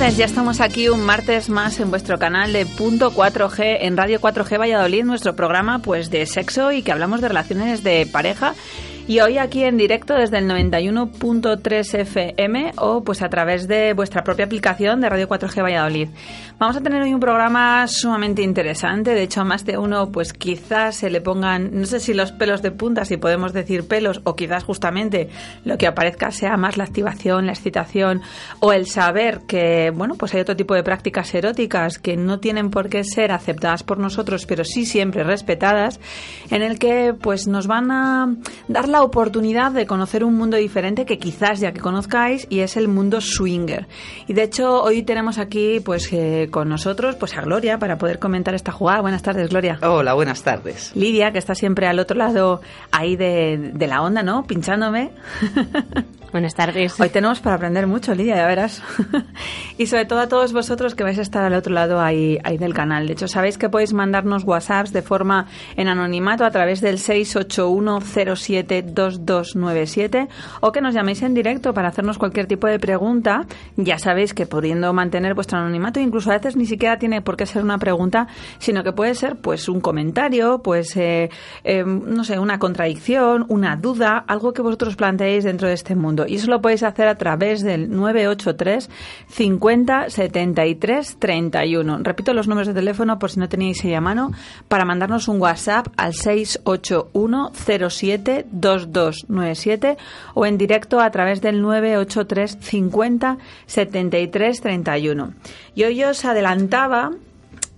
tardes. Ya estamos aquí un martes más en vuestro canal de Punto 4G en Radio 4G Valladolid, nuestro programa pues de sexo y que hablamos de relaciones de pareja y hoy aquí en directo desde el 91.3 FM o pues a través de vuestra propia aplicación de Radio 4G Valladolid. Vamos a tener hoy un programa sumamente interesante. De hecho, a más de uno, pues quizás se le pongan, no sé si los pelos de punta, si podemos decir pelos, o quizás justamente lo que aparezca sea más la activación, la excitación o el saber que, bueno, pues hay otro tipo de prácticas eróticas que no tienen por qué ser aceptadas por nosotros, pero sí siempre respetadas, en el que pues nos van a dar la oportunidad de conocer un mundo diferente que quizás ya que conozcáis y es el mundo swinger. Y de hecho hoy tenemos aquí pues eh, con nosotros pues a Gloria para poder comentar esta jugada. Buenas tardes, Gloria. Hola, buenas tardes. Lidia, que está siempre al otro lado ahí de, de la onda, ¿no? Pinchándome. Buenas tardes. Hoy tenemos para aprender mucho, Lidia, ya verás. y sobre todo a todos vosotros que vais a estar al otro lado ahí, del canal. De hecho, sabéis que podéis mandarnos WhatsApps de forma en anonimato a través del 681072297 o que nos llaméis en directo para hacernos cualquier tipo de pregunta. Ya sabéis que pudiendo mantener vuestro anonimato, incluso a veces ni siquiera tiene por qué ser una pregunta, sino que puede ser pues un comentario, pues eh, eh, no sé, una contradicción, una duda, algo que vosotros planteéis dentro de este mundo. Y eso lo podéis hacer a través del 983 50 73 31. Repito los números de teléfono por si no tenéis ahí a mano para mandarnos un WhatsApp al 681 07 2297 o en directo a través del 983 50 73 31. Y hoy os adelantaba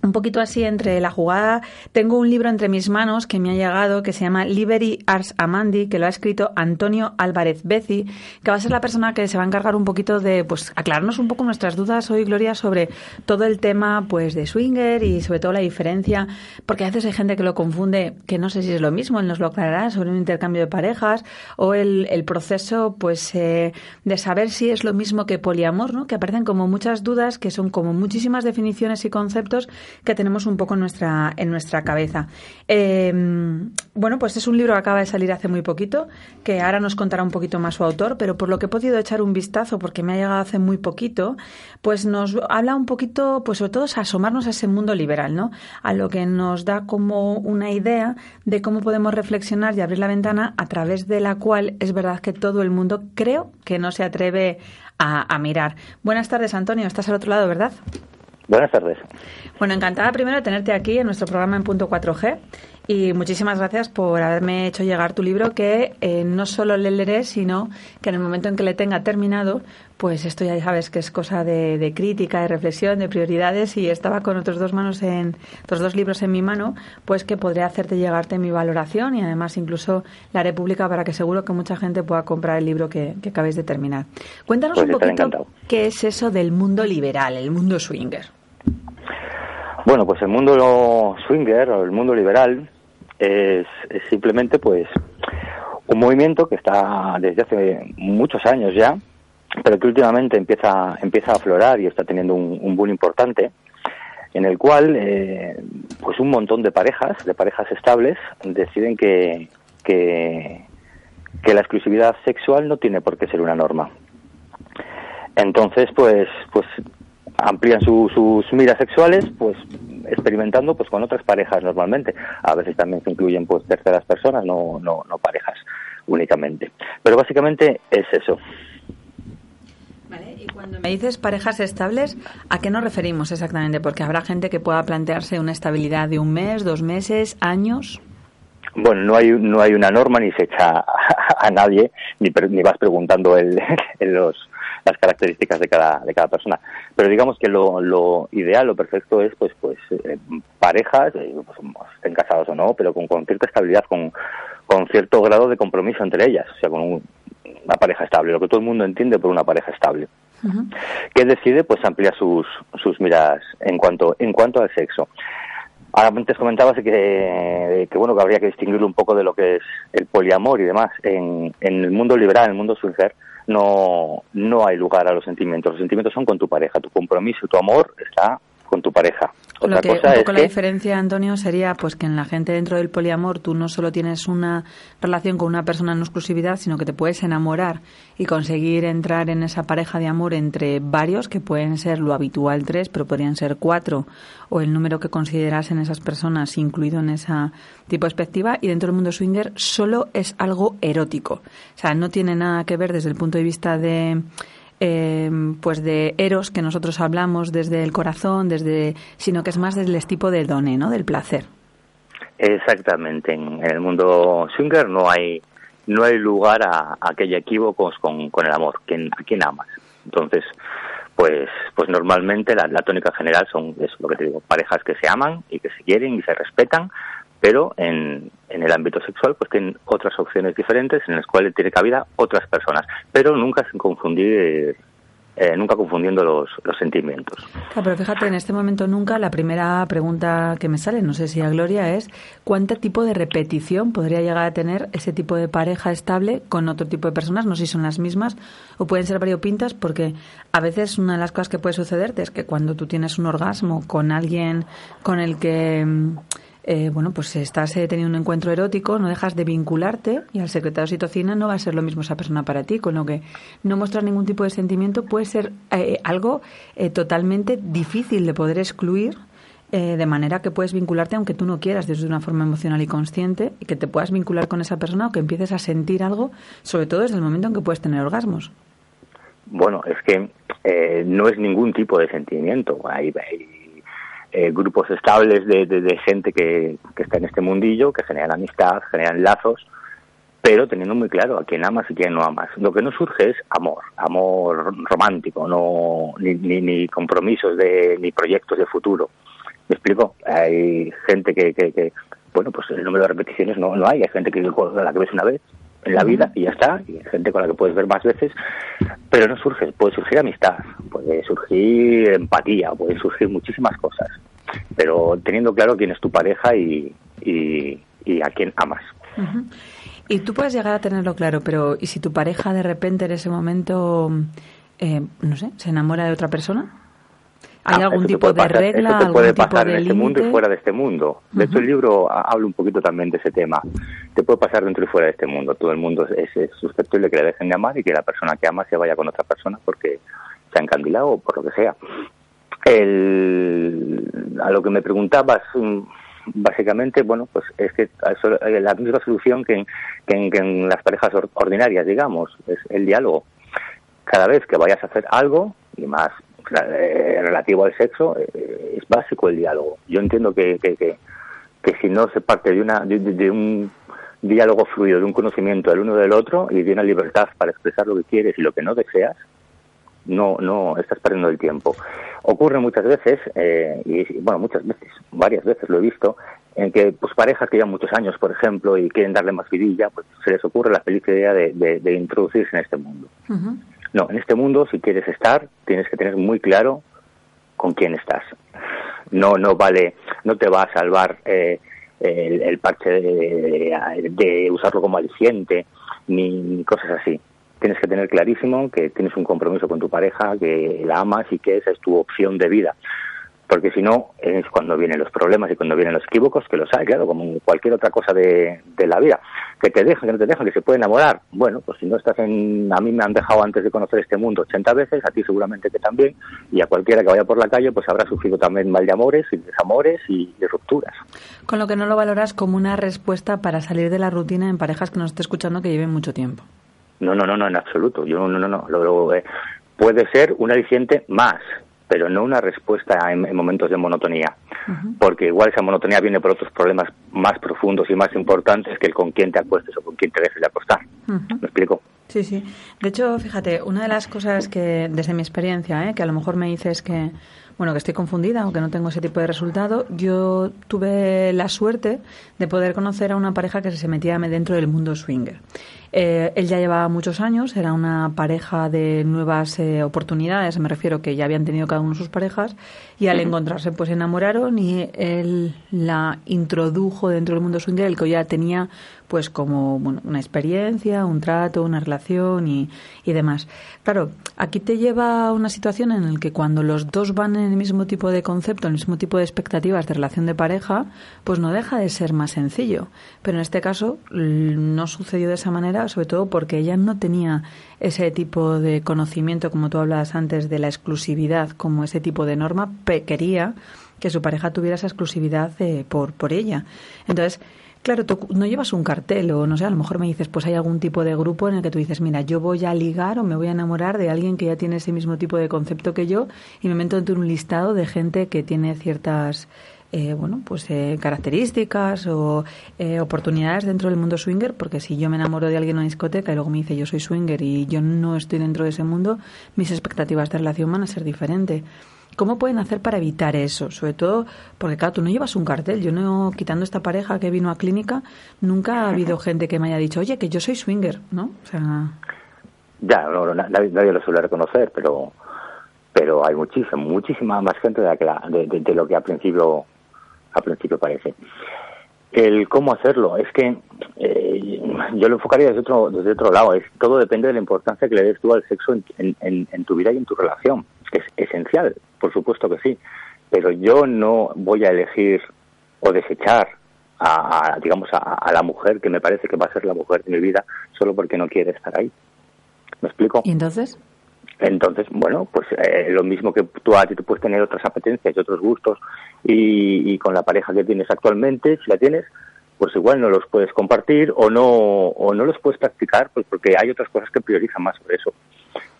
un poquito así entre la jugada, tengo un libro entre mis manos que me ha llegado que se llama Liberty Ars Amandi, que lo ha escrito Antonio Álvarez Bezi, que va a ser la persona que se va a encargar un poquito de pues aclararnos un poco nuestras dudas hoy, Gloria, sobre todo el tema pues de swinger y sobre todo la diferencia, porque a veces hay gente que lo confunde, que no sé si es lo mismo, él nos lo aclarará sobre un intercambio de parejas o el, el proceso pues eh, de saber si es lo mismo que poliamor, ¿no? Que aparecen como muchas dudas, que son como muchísimas definiciones y conceptos que tenemos un poco en nuestra, en nuestra cabeza. Eh, bueno, pues es un libro que acaba de salir hace muy poquito, que ahora nos contará un poquito más su autor, pero por lo que he podido echar un vistazo, porque me ha llegado hace muy poquito, pues nos habla un poquito, pues sobre todo es asomarnos a ese mundo liberal, ¿no? A lo que nos da como una idea de cómo podemos reflexionar y abrir la ventana a través de la cual es verdad que todo el mundo creo que no se atreve a, a mirar. Buenas tardes, Antonio. Estás al otro lado, ¿verdad? Buenas tardes. Bueno, encantada primero de tenerte aquí en nuestro programa en Punto 4G y muchísimas gracias por haberme hecho llegar tu libro que eh, no solo le leeré, sino que en el momento en que le tenga terminado, pues esto ya sabes que es cosa de, de crítica, de reflexión, de prioridades y estaba con otros dos manos en otros dos libros en mi mano, pues que podría hacerte llegarte mi valoración y además incluso la haré pública para que seguro que mucha gente pueda comprar el libro que, que acabéis de terminar. Cuéntanos Pues un poquito encantado. qué es eso del mundo liberal, el mundo swinger. Bueno, pues el mundo swinger o el mundo liberal es, simplemente pues un movimiento que está desde hace muchos años ya, pero que últimamente empieza, empieza a aflorar y está teniendo un, un boom importante, en el cual eh, pues un montón de parejas, de parejas estables, deciden que, que, que la exclusividad sexual no tiene por qué ser una norma. Entonces, pues, pues amplían su- sus miras sexuales, pues experimentando pues con otras parejas normalmente. A veces también se incluyen pues terceras personas, no, no, no parejas únicamente. Pero básicamente es eso. Vale, y cuando me dices parejas estables, ¿a qué nos referimos exactamente? Porque habrá gente que pueda plantearse una estabilidad de un mes, dos meses, años. Bueno, no hay, no hay una norma ni se echa a, a nadie, ni, ni vas preguntando el, el los, las características de cada, de cada persona. Pero digamos que lo, lo ideal, lo perfecto es pues, pues eh, parejas, eh, pues, estén casados o no, pero con, con cierta estabilidad, con, con cierto grado de compromiso entre ellas, o sea, con un- una pareja estable, lo que todo el mundo entiende por una pareja estable que decide pues ampliar sus, sus miras en cuanto en cuanto al sexo. Ahora antes comentabas que, que bueno que habría que distinguirlo un poco de lo que es el poliamor y demás. En, en el mundo liberal, en el mundo swinger, no, no hay lugar a los sentimientos. Los sentimientos son con tu pareja. Tu compromiso, tu amor está con tu pareja. Lo que, un poco la diferencia, Antonio, sería pues que en la gente dentro del poliamor tú no solo tienes una relación con una persona en exclusividad, sino que te puedes enamorar y conseguir entrar en esa pareja de amor entre varios, que pueden ser lo habitual tres, pero podrían ser cuatro, o el número que consideras en esas personas incluido en esa tipo de perspectiva. Y dentro del mundo swinger solo es algo erótico. O sea, no tiene nada que ver desde el punto de vista de eh, pues de eros que nosotros hablamos desde el corazón, desde, sino que es más del tipo de done, ¿no? Del placer. Exactamente. En, el mundo swinger no hay no hay lugar a, a que haya equívocos con, con el amor. ¿Quién, ¿A quién amas? Entonces, pues pues normalmente la, tónica general son es lo que te digo parejas que se aman y que se quieren y se respetan pero en, en el ámbito sexual pues tienen otras opciones diferentes en las cuales tiene cabida otras personas, pero nunca sin confundir eh, nunca confundiendo los, los sentimientos. Claro, pero fíjate, en este momento nunca la primera pregunta que me sale, no sé si a Gloria, es ¿cuánto tipo de repetición podría llegar a tener ese tipo de pareja estable con otro tipo de personas? No sé si son las mismas o pueden ser variopintas, porque a veces una de las cosas que puede sucederte es que cuando tú tienes un orgasmo con alguien con el que mm, eh, bueno, pues estás eh, teniendo un encuentro erótico, no dejas de vincularte y al secretario de oxitocina no va a ser lo mismo esa persona para ti, con lo que no mostrar ningún tipo de sentimiento puede ser eh, algo totalmente difícil de poder excluir. de manera que puedes vincularte aunque tú no quieras desde una forma emocional y consciente y que te puedas vincular con esa persona o que empieces a sentir algo, sobre todo desde el momento en que puedes tener orgasmos. Bueno, es que no es ningún tipo de sentimiento. Hay, hay eh, grupos estables de, de, gente que, que, está en este mundillo, que generan amistad, generan lazos, pero teniendo muy claro a quién amas y quién no amas. Lo que no surge es amor, amor romántico, no ni, ni, ni compromisos de, ni proyectos de futuro. ¿Me explico? Hay gente que, que, que, bueno, pues el número de repeticiones no, no hay. Hay gente que la que ves una vez en la vida y ya está. Y hay gente con la que puedes ver más veces, pero no surge. Puede surgir amistad, puede surgir empatía, puede surgir muchísimas cosas pero teniendo claro quién es tu pareja y, y, a quién amas. Y tú puedes llegar a tenerlo claro, pero ¿y si tu pareja de repente en ese momento, eh, no sé, se enamora de otra persona? ¿Hay ah, algún tipo de regla? Eso te puede pasar en este mundo y fuera de este mundo. De hecho, el libro habla un poquito también de ese tema. Te puede pasar dentro y fuera de este mundo. Todo el mundo es, es susceptible que le dejen de amar y que la persona que ama se vaya con otra persona porque se ha encandilado o por lo que sea. El, a lo que me preguntabas, mm, básicamente, bueno, pues es que la misma solución que en, las parejas ordinarias, digamos, es el diálogo. Cada vez que vayas a hacer algo, y más eh, relativo al sexo, eh, es básico el diálogo. Yo entiendo que, que, que, si no se parte de, una, de, un diálogo fluido, de un conocimiento del uno del otro y de una libertad para expresar lo que quieres y lo que no deseas, no, no estás perdiendo el tiempo. Ocurre muchas veces, eh, y bueno, muchas veces, varias veces lo he visto, en que pues parejas que llevan muchos años, por ejemplo, y quieren darle más vidilla, pues se les ocurre la feliz idea de, de, introducirse en este mundo. No, en este mundo, si quieres estar, tienes que tener muy claro con quién estás. No, no vale, no te va a salvar eh, el, parche de, usarlo como aliciente, ni cosas así tienes que tener clarísimo que tienes un compromiso con tu pareja, que la amas y que esa es tu opción de vida. Porque si no, es cuando vienen los problemas y cuando vienen los equívocos, que los hay, claro, como cualquier otra cosa de, de la vida. Que te dejan, que no te dejan, que se puede enamorar. Bueno, pues si no estás en... A mí me han dejado antes de conocer este mundo 80 veces, a ti seguramente que también, y a cualquiera que vaya por la calle, pues habrá sufrido también mal de amores y desamores y de rupturas. Con lo que no lo valoras como una respuesta para salir de la rutina en parejas que nos esté escuchando que lleven mucho tiempo. No, no, no, no, en absoluto. Yo no, no, no. Lo, eh, puede ser un aliciente más, pero no una respuesta en, momentos de monotonía. Porque igual esa monotonía viene por otros problemas más profundos y más importantes que el con quién te acuestes o con quién te dejes de acostar. ¿Me explico? Sí, sí. De hecho, fíjate, una de las cosas que, desde mi experiencia, ¿eh? que a lo mejor me dices que, bueno, que estoy confundida o que no tengo ese tipo de resultado, yo tuve la suerte de poder conocer a una pareja que se metía dentro del mundo swinger. Eh, él ya llevaba muchos años, era una pareja de nuevas eh, oportunidades, me refiero que ya habían tenido cada uno sus parejas, y al encontrarse pues se enamoraron y él la introdujo dentro del mundo swinger, el que ya tenía pues como bueno, una experiencia, un trato, una relación y, y demás. Claro, aquí te lleva a una situación en la que cuando los dos van en el mismo tipo de concepto, en el mismo tipo de expectativas de relación de pareja, pues no deja de ser más sencillo. Pero en este caso no sucedió de esa manera, sobre todo porque ella no tenía ese tipo de conocimiento, como tú hablabas antes, de la exclusividad, como ese tipo de norma, quería que su pareja tuviera esa exclusividad eh, por, por ella. Entonces, Claro, no llevas un cartel o no sé, a lo mejor me dices, pues hay algún tipo de grupo en el que tú dices, mira, yo voy a ligar o me voy a enamorar de alguien que ya tiene ese mismo tipo de concepto que yo y me meto en un listado de gente que tiene ciertas eh, bueno, pues eh, características o eh, oportunidades dentro del mundo swinger, porque si yo me enamoro de alguien en una discoteca y luego me dice yo soy swinger y yo no estoy dentro de ese mundo, mis expectativas de relación van a ser diferentes. ¿Cómo pueden hacer para evitar eso? Sobre todo porque, claro, tú no llevas un cartel. Yo no, quitando esta pareja que vino a clínica, nunca ha habido gente que me haya dicho, oye, que yo soy swinger, ¿no? O sea... Ya, nadie, lo suele reconocer, pero pero hay muchísima, muchísima más gente de, de, lo que al principio, al principio parece. El cómo hacerlo, es que eh, yo lo enfocaría desde otro, desde otro lado. Es, todo depende de la importancia que le des tú al sexo en, en tu vida y en tu relación es esencial, por supuesto que sí, pero yo no voy a elegir o desechar a, digamos a, la mujer que me parece que va a ser la mujer de mi vida solo porque no quiere estar ahí. ¿Me explico? ¿Y entonces? Entonces, bueno, pues eh, lo mismo que tú a ti tú puedes tener otras apetencias y otros gustos y, con la pareja que tienes actualmente, si la tienes, pues igual no los puedes compartir o no o no los puedes practicar, pues porque hay otras cosas que priorizan más sobre eso.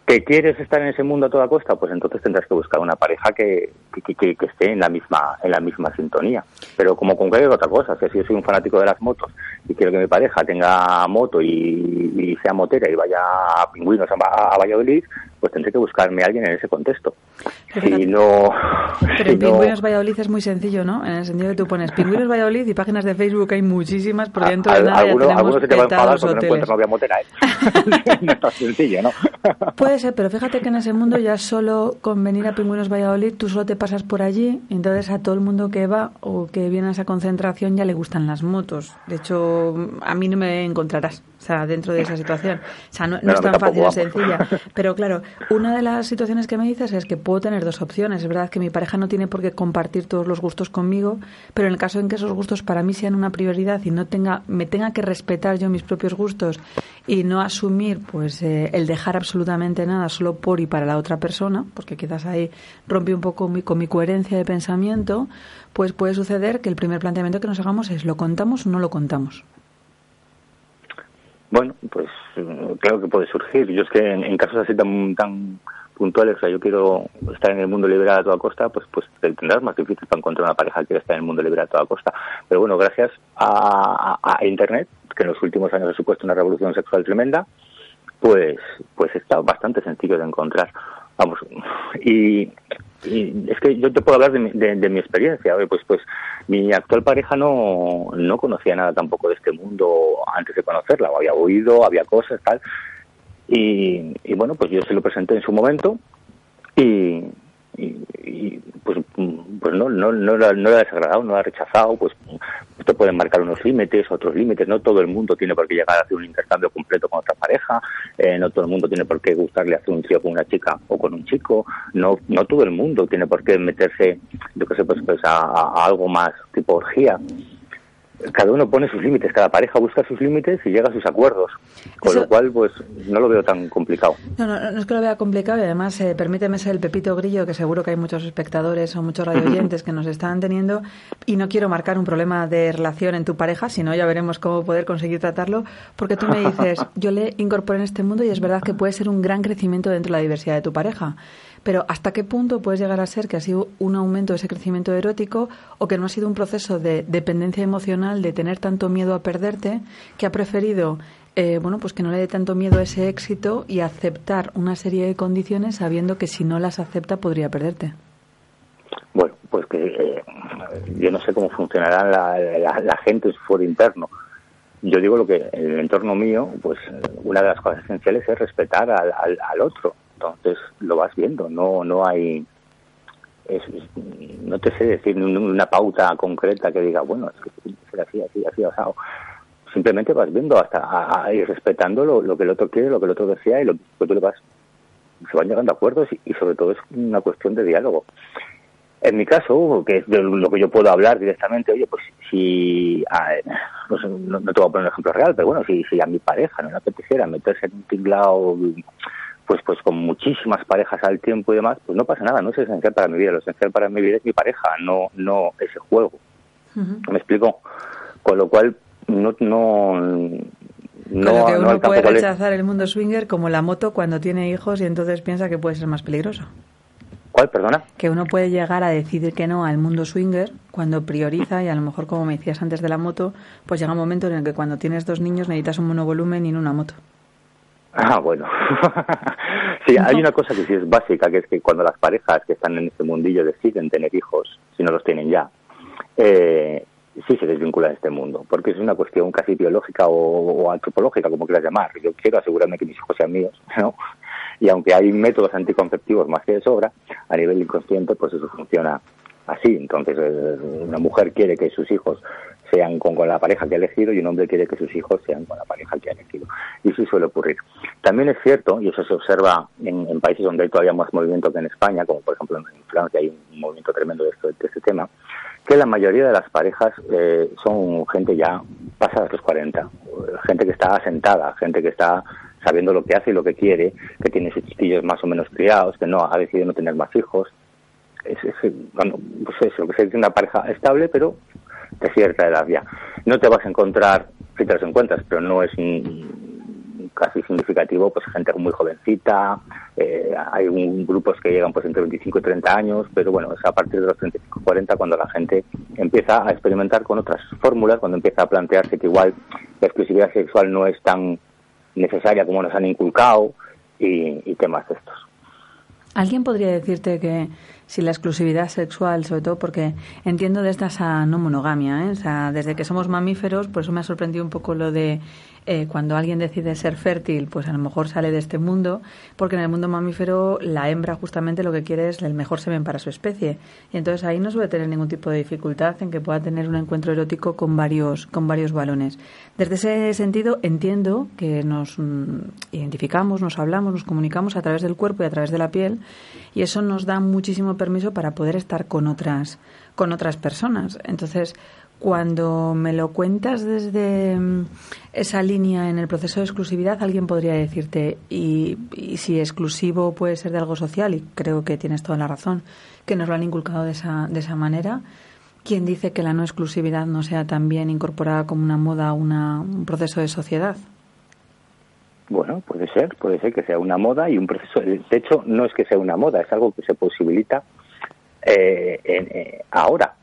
¿Que quieres estar en ese mundo a toda costa? Pues entonces tendrás que buscar una pareja que, que, que, esté en la misma en la misma sintonía. Pero como con cualquier otra cosa, si yo soy un fanático de las motos y quiero que mi pareja tenga moto y, sea motera y vaya a pingüinos a, a Valladolid, pues tendré que buscarme a alguien en ese contexto. Si no, pero en Pingüinos Valladolid es muy sencillo, ¿no? En el sentido que tú pones Pingüinos Valladolid y páginas de Facebook hay muchísimas, por dentro de nada alguno, ya se te va a enfadar porque no encuentras novia motera, ¿eh? no es tan sencillo, ¿no? Puede ser, pero fíjate que en ese mundo ya solo con venir a Pingüinos Valladolid tú solo te pasas por allí, entonces a todo el mundo que va o que viene a esa concentración ya le gustan las motos. De hecho, a mí no me encontrarás, o sea, dentro de esa situación. O sea, no, es tan fácil o sencilla. Pero claro, una de las situaciones que me dices es que puedo tener dos opciones. Es verdad que mi pareja no tiene por qué compartir todos los gustos conmigo, pero en el caso en que esos gustos para mí sean una prioridad y no tenga, me tenga que respetar yo mis propios gustos y no asumir pues eh, el dejar absolutamente nada solo por y para la otra persona, porque quizás ahí rompe un poco con mi coherencia de pensamiento, pues puede suceder que el primer planteamiento que nos hagamos es ¿lo contamos o no lo contamos? Bueno, pues claro que puede surgir. Yo es que en, casos así tan, tan puntuales, o sea, yo quiero estar en el mundo liberal a toda costa, pues pues tendrás más difícil para encontrar una pareja que quiera estar en el mundo liberal a toda costa. Pero bueno, gracias a, Internet, que en los últimos años ha supuesto una revolución sexual tremenda, pues pues está bastante sencillo de encontrar. Vamos, y, es que yo te puedo hablar de mi, experiencia. Pues, pues mi actual pareja no, no conocía nada tampoco de este mundo antes de conocerla. Había oído, había cosas, tal. Y, y bueno, pues yo se lo presenté en su momento y, y, pues, pues no, no, no, le ha desagradado, no lo ha rechazado, pues te pueden marcar unos límites, otros límites, no todo el mundo tiene por qué llegar a hacer un intercambio completo con otra pareja, eh, no todo el mundo tiene por qué gustarle hacer un tío con una chica o con un chico, no, no todo el mundo tiene por qué meterse, yo qué sé, pues, pues a algo más tipo orgía cada uno pone sus límites, cada pareja busca sus límites y llega a sus acuerdos. Con lo cual, pues no lo veo tan complicado. No, no, no es que lo vea complicado y además eh, permíteme ser el pepito grillo, que seguro que hay muchos espectadores o muchos radioyentes que nos están teniendo y no quiero marcar un problema de relación en tu pareja, sino ya veremos cómo poder conseguir tratarlo, porque tú me dices, yo le incorporé en este mundo y es verdad que puede ser un gran crecimiento dentro de la diversidad de tu pareja. Pero ¿hasta qué punto puedes llegar a ser que ha sido un aumento de ese crecimiento erótico o que no ha sido un proceso de dependencia emocional, de tener tanto miedo a perderte, que ha preferido eh, bueno, pues que no le dé tanto miedo a ese éxito y aceptar una serie de condiciones sabiendo que si no las acepta podría perderte. Bueno, pues que eh, yo no sé cómo funcionará la, gente en su foro interno, yo digo lo que en el entorno mío, pues una de las cosas esenciales es respetar al, al, otro. Entonces lo vas viendo, no no hay no te sé decir una pauta concreta que diga, bueno, es que tiene que ser así, así, así, asado. Simplemente vas viendo hasta a, ir respetando lo, que el otro quiere, lo que el otro desea y lo que tú le vas. Se van llegando a acuerdos y, sobre todo es una cuestión de diálogo. En mi caso, que es de lo que yo puedo hablar directamente, oye, pues si, no, te voy a poner un ejemplo real, pero bueno, si, si a mi pareja no le apeteciera meterse en un tinglado pues pues con muchísimas parejas al tiempo y demás, pues no pasa nada, no es esencial para mi vida, lo esencial para mi vida es mi pareja, no no ese juego. ¿Me explico? Con lo cual no no no, que uno puede rechazar el mundo swinger como la moto cuando tiene hijos y entonces piensa que puede ser más peligroso. ¿Cuál, perdona? Que uno puede llegar a decidir que no al mundo swinger cuando prioriza y a lo mejor, como me decías antes de la moto, pues llega un momento en el que cuando tienes dos niños necesitas un monovolumen y no una moto. Ah, bueno. sí, hay una cosa que sí es básica, que es que cuando las parejas que están en este mundillo deciden tener hijos, si no los tienen ya, eh, sí se desvinculan de este mundo, porque es una cuestión casi biológica o, antropológica, como quieras llamar. Yo quiero asegurarme que mis hijos sean míos, ¿no? Y aunque hay métodos anticonceptivos más que de sobra, a nivel inconsciente, pues eso funciona así. Entonces, eh, una mujer quiere que sus hijos sean con, la pareja que ha elegido y un hombre quiere que sus hijos sean con la pareja que ha elegido. Y eso suele ocurrir. También es cierto, y eso se observa en, países donde hay todavía más movimiento que en España, como por ejemplo en Francia hay un movimiento tremendo de, este tema, que la mayoría de las parejas eh, son gente ya pasada los 40, gente que está asentada, gente que está sabiendo lo que hace y lo que quiere, que tiene sus chiquillos más o menos criados, que no ha decidido no tener más hijos. Es, bueno, pues eso, que una pareja estable, pero de cierta edad ya. No te vas a encontrar, si te los encuentras, pero no es casi significativo, pues gente muy jovencita, eh, hay un, grupos que llegan pues entre 25 y 30 años, pero bueno, es a partir de los 35 40 cuando la gente empieza a experimentar con otras fórmulas, cuando empieza a plantearse que igual la exclusividad sexual no es tan necesaria como nos han inculcado y, y temas de estos. ¿Alguien podría decirte que si la exclusividad sexual, sobre todo porque entiendo de esta no monogamia, ¿eh? o sea, desde que somos mamíferos, por eso me ha sorprendido un poco lo de eh, cuando alguien decide ser fértil, pues a lo mejor sale de este mundo, porque en el mundo mamífero la hembra justamente lo que quiere es el mejor semen para su especie. Y entonces ahí no suele tener ningún tipo de dificultad en que pueda tener un encuentro erótico con varios, con varios balones. Desde ese sentido entiendo que nos mm, identificamos, nos hablamos, nos comunicamos a través del cuerpo y a través de la piel, y eso nos da muchísimo permiso para poder estar con otras, con otras personas. Entonces, cuando me lo cuentas desde mm, esa línea en el proceso de exclusividad, alguien podría decirte, y, si exclusivo puede ser de algo social, y creo que tienes toda la razón, que nos lo han inculcado de esa, de esa manera, ¿quién dice que la no exclusividad no sea también incorporada como una moda a un proceso de sociedad? Bueno, puede ser, puede ser que sea una moda y un proceso. De hecho, no es que sea una moda, es algo que se posibilita eh, eh ahora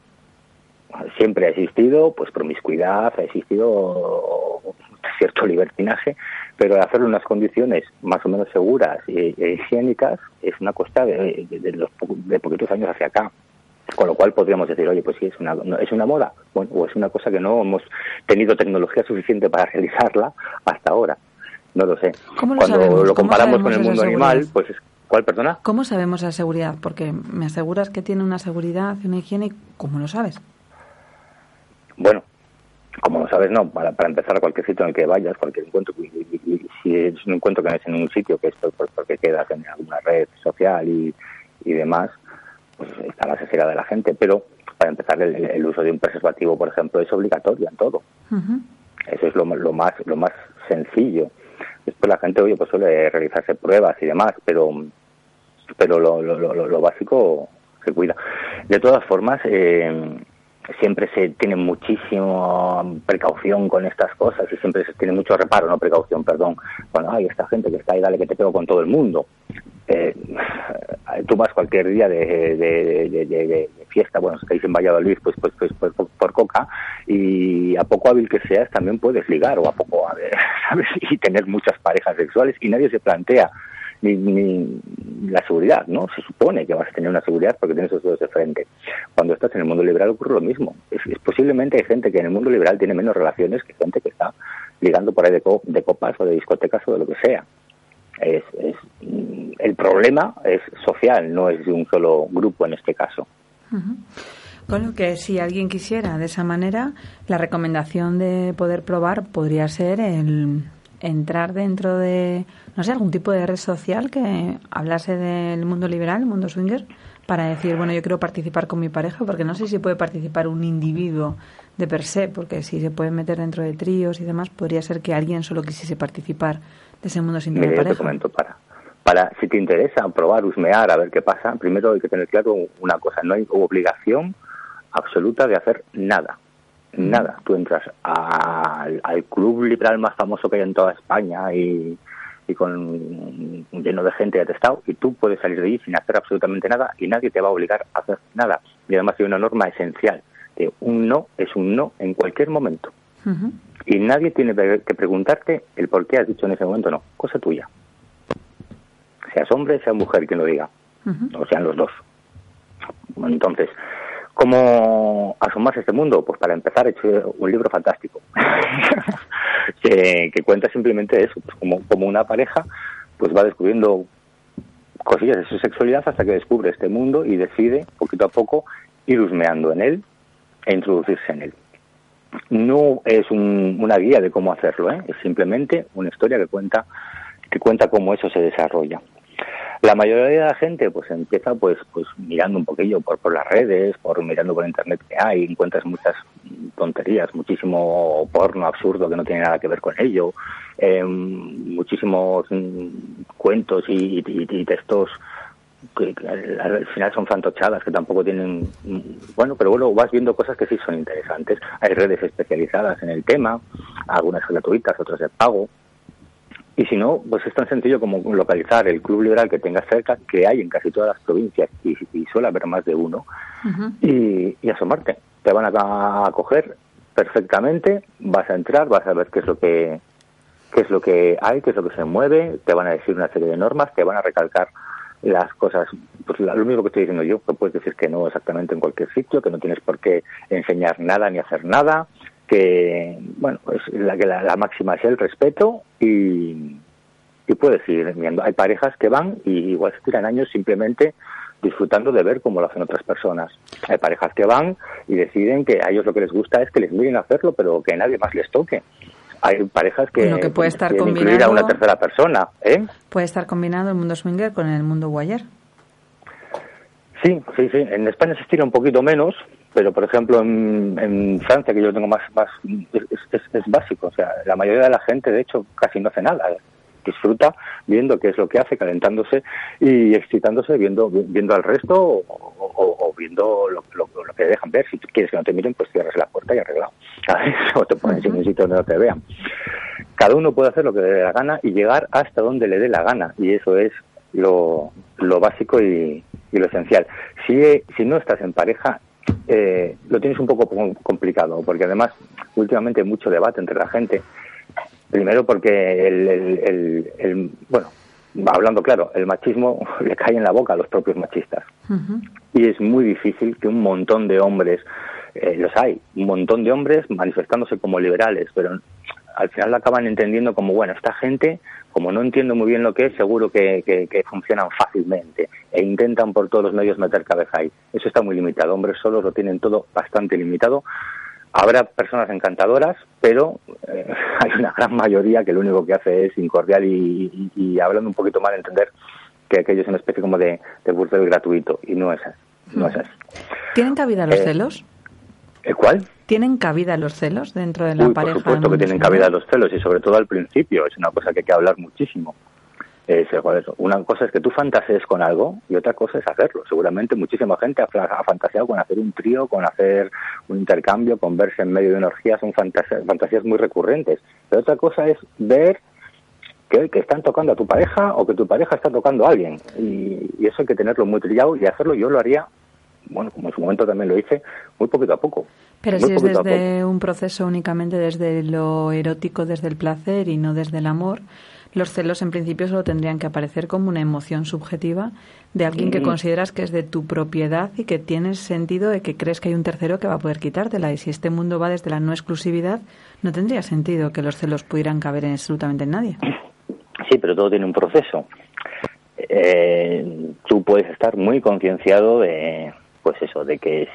siempre ha existido pues promiscuidad, ha existido cierto libertinaje, pero al hacerlo en unas condiciones más o menos seguras e, higiénicas es una costa de, los, de poquitos años hacia acá. Con lo cual podríamos decir, oye, pues sí, es una, es una moda, bueno, o es una cosa que no hemos tenido tecnología suficiente para realizarla hasta ahora. No lo sé. Cuando lo comparamos con el mundo animal, pues es, ¿Cuál, perdona? ¿Cómo sabemos la seguridad? Porque me aseguras que tiene una seguridad y una higiene, ¿cómo lo sabes? Bueno, como lo sabes, no, para, para empezar cualquier sitio en el que vayas, cualquier encuentro, y, si es un encuentro que no es en un sitio, que es porque quedas en alguna red social y, y demás, pues está la necesidad de la gente, pero para empezar el, uso de un preservativo, por ejemplo, es obligatorio en todo. Eso es lo, lo, más lo más sencillo. Después la gente, oye, pues suele realizarse pruebas y demás, pero pero lo, lo, lo, lo básico se cuida. De todas formas, eh, siempre se tiene muchísima precaución con estas cosas y siempre se tiene mucho reparo, no precaución, perdón, cuando hay esta gente que está ahí, dale que te pego con todo el mundo. Eh, tú vas cualquier día de, de, fiesta, bueno, si estáis en Valladolid, pues, pues, pues, pues por, coca, y a poco hábil que seas también puedes ligar, o a poco, ¿sabes? Y tener muchas parejas sexuales, y nadie se plantea ni, ni la seguridad, ¿no? Se supone que vas a tener una seguridad porque tienes esos dos de frente. Cuando estás en el mundo liberal ocurre lo mismo. Es, posiblemente hay gente que en el mundo liberal tiene menos relaciones que gente que está ligando por ahí de, de copas o de discotecas o de lo que sea. Es, es, el problema es social, no es de un solo grupo en este caso. Con lo que si alguien quisiera de esa manera, la recomendación de poder probar podría ser el entrar dentro de, no sé, algún tipo de red social que hablase del mundo liberal, el mundo swinger, para decir, bueno, yo quiero participar con mi pareja, porque no sé si puede participar un individuo de per se, porque si se puede meter dentro de tríos y demás, podría ser que alguien solo quisiese participar de ese mundo sin tener pareja. Te para, para, si te interesa probar, husmear, a ver qué pasa, primero hay que tener claro una cosa, no hay obligación absoluta de hacer nada. Nada. Tú entras al, al club liberal más famoso que hay en toda España y, y con lleno de gente atestado y tú puedes salir de allí sin hacer absolutamente nada y nadie te va a obligar a hacer nada. Y además hay una norma esencial, que un no es un no en cualquier momento. Y nadie tiene que preguntarte el por qué has dicho en ese momento no, cosa tuya. Seas hombre, sea mujer quien lo diga, o sean los dos. Entonces, ¿Cómo asomarse este mundo? Pues para empezar he hecho un libro fantástico que, cuenta simplemente eso, pues como, una pareja pues va descubriendo cosillas de su sexualidad hasta que descubre este mundo y decide poquito a poco ir husmeando en él e introducirse en él. No es una guía de cómo hacerlo, ¿eh? es simplemente una historia que cuenta que cuenta cómo eso se desarrolla. La mayoría de la gente pues empieza pues pues mirando un poquillo por, por las redes, por mirando por internet que hay, encuentras muchas tonterías, muchísimo porno absurdo que no tiene nada que ver con ello, eh, muchísimos cuentos y, textos que, al final son fantochadas que tampoco tienen bueno pero bueno vas viendo cosas que sí son interesantes. Hay redes especializadas en el tema algunas gratuitas otras de pago y si no, pues es tan sencillo como localizar el club liberal que tengas cerca, que hay en casi todas las provincias y, suele haber más de uno, y, asomarte. Te van a acoger perfectamente, vas a entrar, vas a ver qué es lo que qué es lo que hay, qué es lo que se mueve, te van a decir una serie de normas, te van a recalcar las cosas, pues lo único que estoy diciendo yo, que puedes decir que no exactamente en cualquier sitio, que no tienes por qué enseñar nada ni hacer nada, que, bueno, pues la, que la, máxima es el respeto y, y puedes ir viendo. Hay parejas que van y igual se tiran años simplemente disfrutando de ver cómo lo hacen otras personas. Hay parejas que van y deciden que a ellos lo que les gusta es que les miren a hacerlo, pero que nadie más les toque. Hay parejas que, que puede estar incluir a una tercera persona. ¿eh? Puede estar combinado el mundo swinger con el mundo wire. Sí, sí, sí. En España se estira un poquito menos, pero por ejemplo en, Francia, que yo tengo más, más es, básico. O sea, la mayoría de la gente, de hecho, casi no hace nada. Disfruta viendo qué es lo que hace, calentándose y excitándose, viendo viendo al resto o, viendo lo, que dejan ver. Si quieres que no te miren, pues cierras la puerta y arreglado. O te pones en un sitio donde no te vean. Cada uno puede hacer lo que le dé la gana y llegar hasta donde le dé la gana. Y eso es lo, lo básico y, y lo esencial. Si, si no estás en pareja, eh, lo tienes un poco complicado, porque además últimamente hay mucho debate entre la gente. Primero porque el, el, bueno, hablando claro, el machismo le cae en la boca a los propios machistas. Y es muy difícil que un montón de hombres, eh, los hay, un montón de hombres manifestándose como liberales, pero al final lo acaban entendiendo como, bueno, esta gente, como no entiendo muy bien lo que es, seguro que, que, funcionan fácilmente e intentan por todos los medios meter cabeza ahí. Eso está muy limitado. Hombres solos lo tienen todo bastante limitado. Habrá personas encantadoras, pero eh, hay una gran mayoría que lo único que hace es incordial y, hablando un poquito mal entender que aquello es una especie como de, de burdel gratuito y no es así. No es así. ¿Tienen cabida los eh, celos? ¿El cuál? ¿Tienen cabida los celos dentro de la pareja? Por supuesto que tienen cabida los celos y sobre todo al principio. Es una cosa que hay que hablar muchísimo. una cosa es que tú fantasees con algo y otra cosa es hacerlo. Seguramente muchísima gente ha, fantaseado con hacer un trío, con hacer un intercambio, con verse en medio de energías, son fantasías, fantasías muy recurrentes. Pero otra cosa es ver que, que, están tocando a tu pareja o que tu pareja está tocando a alguien. Y, y eso hay que tenerlo muy trillado y hacerlo yo lo haría bueno, como en su momento también lo hice, muy poquito a poco. Pero si es desde un proceso únicamente desde lo erótico, desde el placer y no desde el amor, los celos en principio solo tendrían que aparecer como una emoción subjetiva de alguien que consideras que es de tu propiedad y que tienes sentido de que crees que hay un tercero que va a poder quitártela. Y si este mundo va desde la no exclusividad, no tendría sentido que los celos pudieran caber en absolutamente en nadie. Sí, pero todo tiene un proceso. Eh, tú puedes estar muy concienciado de, pues eso, de que es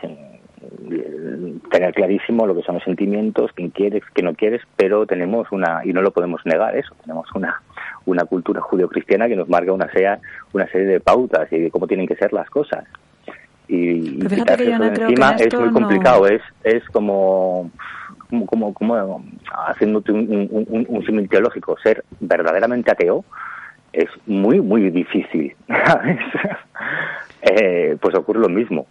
tener clarísimo lo que son los sentimientos, quién quieres, qué no quieres, pero tenemos una, y no lo podemos negar eso, tenemos una, una cultura judeocristiana que nos marca una serie, una serie de pautas y de cómo tienen que ser las cosas. Y, quitarse eso encima es muy complicado, es, es como como, como, haciéndote un, un, un, símil teológico, ser verdaderamente ateo es muy, muy difícil. eh, pues ocurre lo mismo.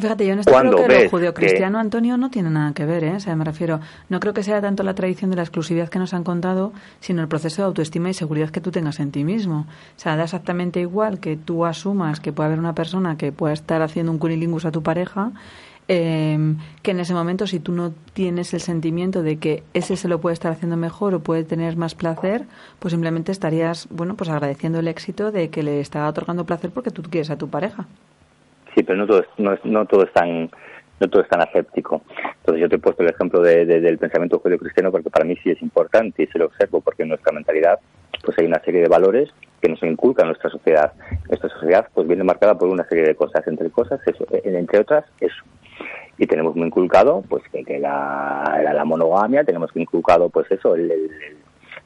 Fíjate, yo en esto creo que lo judeocristiano, Antonio, no tiene nada que ver, ¿eh? O sea, me refiero, no creo que sea tanto la tradición de la exclusividad que nos han contado, sino el proceso de autoestima y seguridad que tú tengas en ti mismo. O sea, da exactamente igual que tú asumas que puede haber una persona que pueda estar haciendo un cunilingus a tu pareja eh, que en ese momento si tú no tienes el sentimiento de que ese se lo puede estar haciendo mejor o puede tener más placer, pues simplemente estarías, bueno, pues agradeciendo el éxito de que le está otorgando placer porque tú quieres a tu pareja. Sí, pero no todo, no, no todo es tan no todo es tan aséptico. Entonces yo te he puesto el ejemplo de, del pensamiento judío-cristiano porque para mí sí es importante y se lo observo porque en nuestra mentalidad pues hay una serie de valores que nos inculca nuestra sociedad. Nuestra sociedad pues viene marcada por una serie de cosas, entre cosas, eso, entre otras, eso. Y tenemos muy inculcado pues que, que la, la, monogamia, tenemos inculcado pues eso, el, el,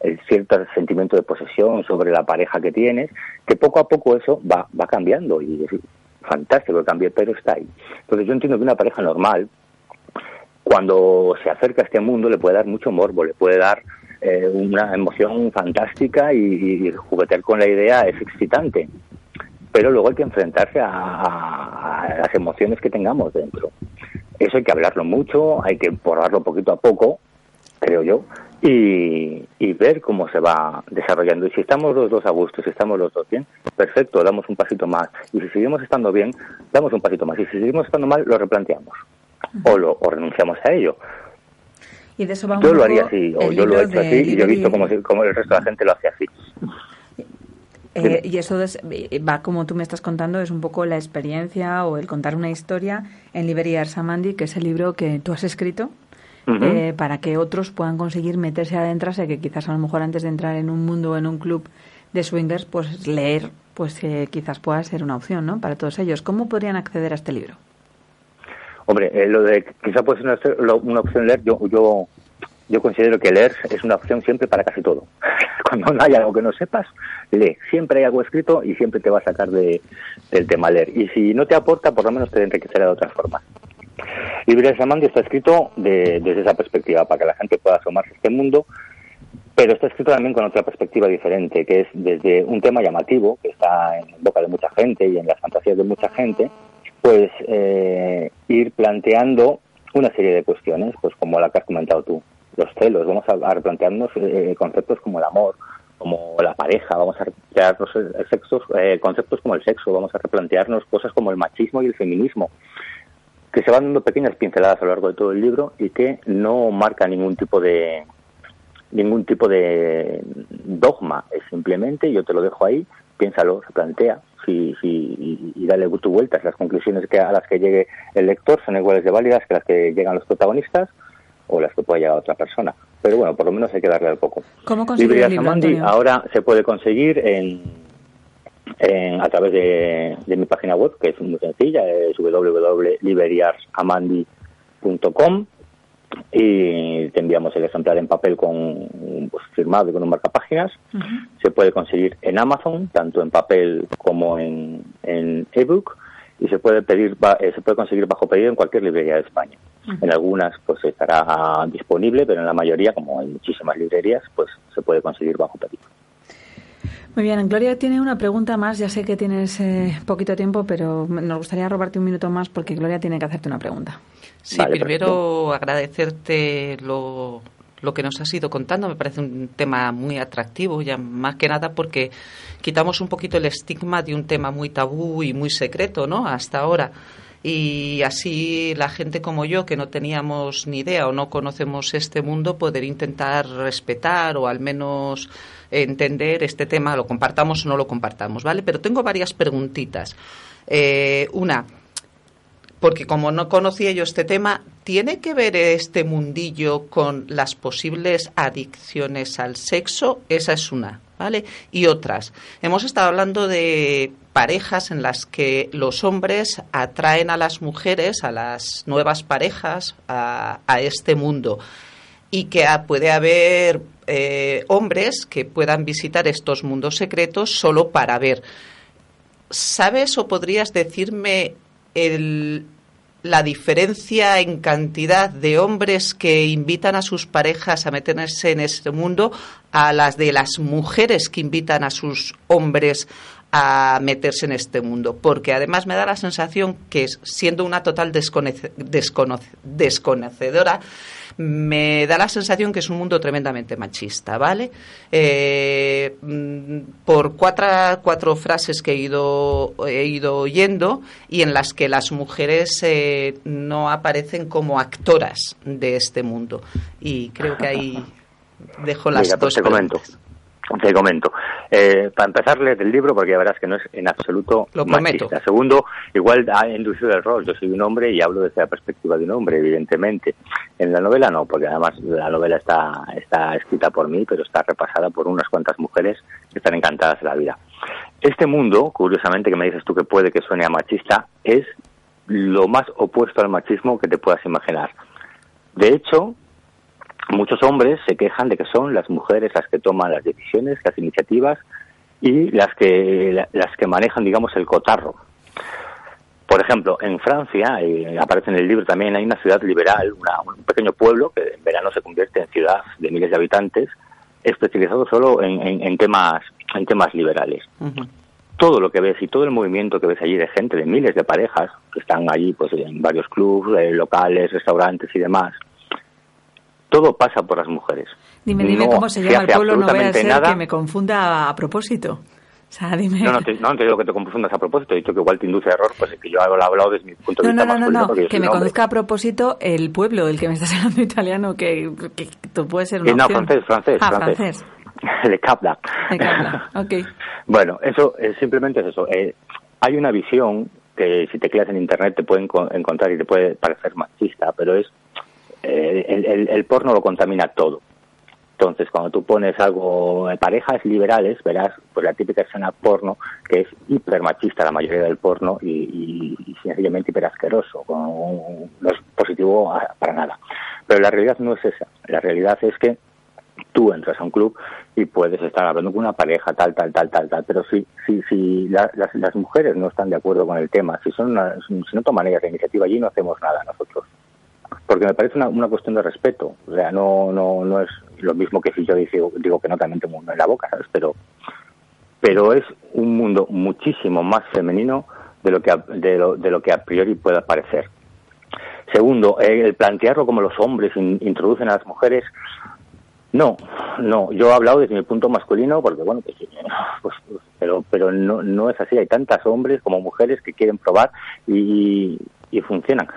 el, cierto sentimiento de posesión sobre la pareja que tienes, que poco a poco eso va, va cambiando y fantástico el cambio, pero está ahí. Entonces yo entiendo que una pareja normal, cuando se acerca a este mundo, le puede dar mucho morbo, le puede dar eh, una emoción fantástica y, juguetear con la idea es excitante. Pero luego hay que enfrentarse a, las emociones que tengamos dentro. Eso hay que hablarlo mucho, hay que probarlo poquito a poco, creo yo, y, y, ver cómo se va desarrollando. Y si estamos los dos a gusto, si estamos los dos bien, perfecto, damos un pasito más. Y si seguimos estando bien, damos un pasito más. Y si seguimos estando mal, lo replanteamos. o, lo, o renunciamos a ello. Y de eso va yo lo haría así, o yo lo he hecho así, y yo he visto cómo, el resto de la gente lo hace así. Eh, y eso va, como tú me estás contando, es un poco la experiencia o el contar una historia en Liberia Samandi, que es el libro que tú has escrito, eh, para que otros puedan conseguir meterse adentrarse, que quizás a lo mejor antes de entrar en un mundo o en un club de swingers, pues leer, pues eh, quizás pueda ser una opción, ¿no? Para todos ellos. ¿Cómo podrían acceder a este libro? Hombre, eh, lo de quizás puede ser una, una, opción leer, yo, yo, yo considero que leer es una opción siempre para casi todo. Cuando no hay algo que no sepas, lee. Siempre hay algo escrito y siempre te va a sacar de, del tema leer. Y si no te aporta, por lo menos te enriquecerá de otra forma. Libre Samandi está escrito desde esa perspectiva, para que la gente pueda asomarse a este mundo, pero está escrito también con otra perspectiva diferente, que es desde un tema llamativo, que está en boca de mucha gente y en las fantasías de mucha gente, pues eh, ir planteando una serie de cuestiones, pues como la que has comentado tú, los celos, vamos a, replantearnos eh, conceptos como el amor, como la pareja, vamos a replantearnos eh, conceptos como el sexo, vamos a replantearnos cosas como el machismo y el feminismo, que se van dando pequeñas pinceladas a lo largo de todo el libro y que no marca ningún tipo de ningún tipo de dogma, es simplemente yo te lo dejo ahí, piénsalo, se plantea, si, si, y, dale tu vueltas. Las conclusiones que, a las que llegue el lector son iguales de válidas que las que llegan los protagonistas o las que pueda llegar otra persona. Pero bueno, por lo menos hay que darle al poco. ¿Cómo conseguir el ahora se puede conseguir en a través de, mi página web, que es muy sencilla, es www.liberiarsamandi.com y te enviamos el ejemplar en papel con pues, firmado y con un marcapáginas. Se puede conseguir en Amazon, tanto en papel como en, en ebook y se puede pedir eh, se puede conseguir bajo pedido en cualquier librería de España. En algunas pues estará disponible, pero en la mayoría, como hay muchísimas librerías, pues se puede conseguir bajo pedido. Muy bien, Gloria tiene una pregunta más. Ya sé que tienes eh, poquito tiempo, pero nos gustaría robarte un minuto más porque Gloria tiene que hacerte una pregunta. Sí, primero agradecerte lo, lo que nos has ido contando. Me parece un tema muy atractivo, ya más que nada porque quitamos un poquito el estigma de un tema muy tabú y muy secreto, ¿no? Hasta ahora. y así la gente como yo que no teníamos ni idea o no conocemos este mundo poder intentar respetar o al menos entender este tema, lo compartamos o no lo compartamos, ¿vale? Pero tengo varias preguntitas. Eh, una, porque como no conocía yo este tema, ¿tiene que ver este mundillo con las posibles adicciones al sexo? Esa es una, ¿vale? Y otras. Hemos estado hablando de parejas en las que los hombres atraen a las mujeres, a las nuevas parejas, a, este mundo. Y que puede haber eh, hombres que puedan visitar estos mundos secretos solo para ver. ¿Sabes o podrías decirme la diferencia en cantidad de hombres que invitan a sus parejas a meterse en este mundo a las de las mujeres que invitan a sus hombres a meterse en este mundo, porque además me da la sensación que siendo una total desconocedora, me da la sensación que es un mundo tremendamente machista, ¿vale? Eh, mm, por cuatro, cuatro frases que he ido, he ido oyendo y en las que las mujeres eh, no aparecen como actoras de este mundo. Y creo que ahí dejo las pues dos te. Te comento. Eh, para empezar, leer el libro porque ya verás que no es en absoluto Lo machista. Segundo, igual ha inducido el rol. Yo soy un hombre y hablo desde la perspectiva de un hombre, evidentemente. En la novela no, porque además la novela está, está escrita por mí, pero está repasada por unas cuantas mujeres que están encantadas de la vida. Este mundo, curiosamente, que me dices tú que puede que suene a machista, es lo más opuesto al machismo que te puedas imaginar. De hecho, muchos hombres se quejan de que son las mujeres las que toman las decisiones, las iniciativas y las que las que manejan, digamos, el cotarro. Por ejemplo, en Francia, y aparece en el libro también, hay una ciudad liberal, un pequeño pueblo que en verano se convierte en ciudad de miles de habitantes, especializado solo en, temas en temas liberales. Todo lo que ves y todo el movimiento que ves allí de gente, de miles de parejas que están allí, pues en varios clubes, eh, locales, restaurantes y demás, todo pasa por las mujeres. Dime, dime cómo se llama el pueblo, no voy a ser que me confunda a propósito. O sea, dime. No, no te, no, te digo que te confundas a propósito, he dicho que igual te induce a error, pues es que yo he hablado desde mi punto de vista no, no, No, no, que me conduzca a propósito el pueblo del que me estás hablando italiano, que, que, tú puedes ser una eh, No, opción. francés, francés. Ah, francés. Le Capla. Le Capla, ok. bueno, eso eh, simplemente es eso. Eh, hay una visión que si te creas en internet te pueden encontrar y te puede parecer machista, pero es el, porno lo contamina todo. Entonces, cuando tú pones algo de parejas liberales, verás pues la típica escena porno que es hiper machista la mayoría del porno y, y, sencillamente hiper asqueroso, no es positivo para nada. Pero la realidad no es esa. La realidad es que tú entras a un club y puedes estar hablando con una pareja tal, tal, tal, tal, tal, pero si, si, si las, las mujeres no están de acuerdo con el tema, si, son si no toman ellas la iniciativa allí, no hacemos nada nosotros porque me parece una, una cuestión de respeto. O sea, no, no, no es lo mismo que si yo digo, que no también tengo uno en la boca, ¿sabes? Pero, pero es un mundo muchísimo más femenino de lo que de lo, de lo que a priori pueda parecer. Segundo, el plantearlo como los hombres introducen a las mujeres, no, no. Yo he hablado desde mi punto masculino porque, bueno, pues, pues, pero, pero no, no es así. Hay tantas hombres como mujeres que quieren probar y, y funcionan.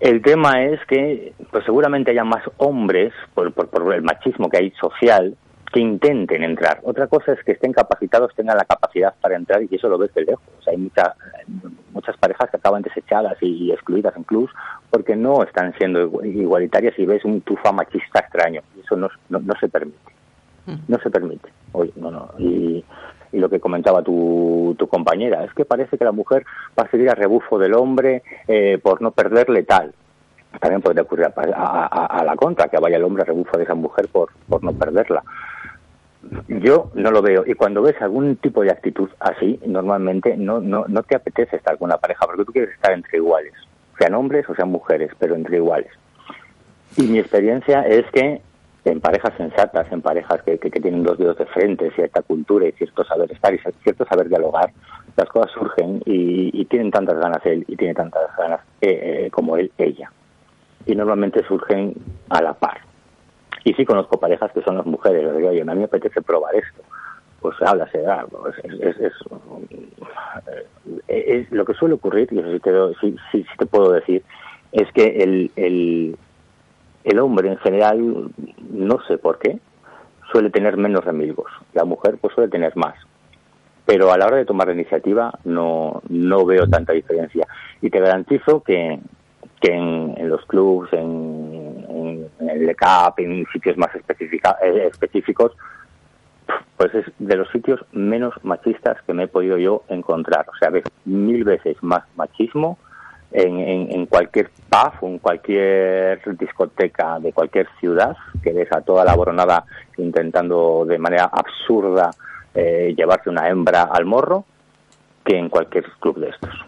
El tema es que pues seguramente haya más hombres, por, por, el machismo que hay social, que intenten entrar. Otra cosa es que estén capacitados, tengan la capacidad para entrar y eso lo ves de lejos. hay mucha, muchas parejas que acaban desechadas y, excluidas incluso porque no están siendo igualitarias y ves un tufa machista extraño. Eso no, no, no se permite. Mm. No se permite. Oye, no, no. Y, y lo que comentaba tu, tu compañera, es que parece que la mujer va a seguir a rebufo del hombre eh, por no perderle tal. También puede ocurrir a, la contra, que vaya el hombre a rebufo de esa mujer por, por no perderla. Yo no lo veo. Y cuando ves algún tipo de actitud así, normalmente no, no, no te apetece estar con una pareja, porque tú quieres estar entre iguales, sean hombres o sean mujeres, pero entre iguales. Y mi experiencia es que en parejas sensatas, en parejas que, que, tienen dos dedos de frente, cierta cultura y cierto saber estar y cierto saber dialogar, las cosas surgen y, tienen tantas ganas él y tiene tantas ganas eh, eh, como él, ella. Y normalmente surgen a la par. Y sí conozco parejas que son las mujeres, les digo, a mí me apetece probar esto. Pues habla, se da, es, es, es, lo que suele ocurrir, y eso sí te, sí, sí, te puedo decir, es que el, el, el hombre en general, no sé por qué, suele tener menos remilgos. La mujer pues suele tener más. Pero a la hora de tomar la iniciativa no, no veo tanta diferencia. Y te garantizo que, que en, los clubs, en, en, el ECAP, en sitios más eh, específicos, pues es de los sitios menos machistas que me he podido yo encontrar. O sea, ves mil veces más machismo en, en, cualquier pub en cualquier discoteca de cualquier ciudad, que ves a toda la boronada intentando de manera absurda eh, llevarse una hembra al morro, que en cualquier club de estos.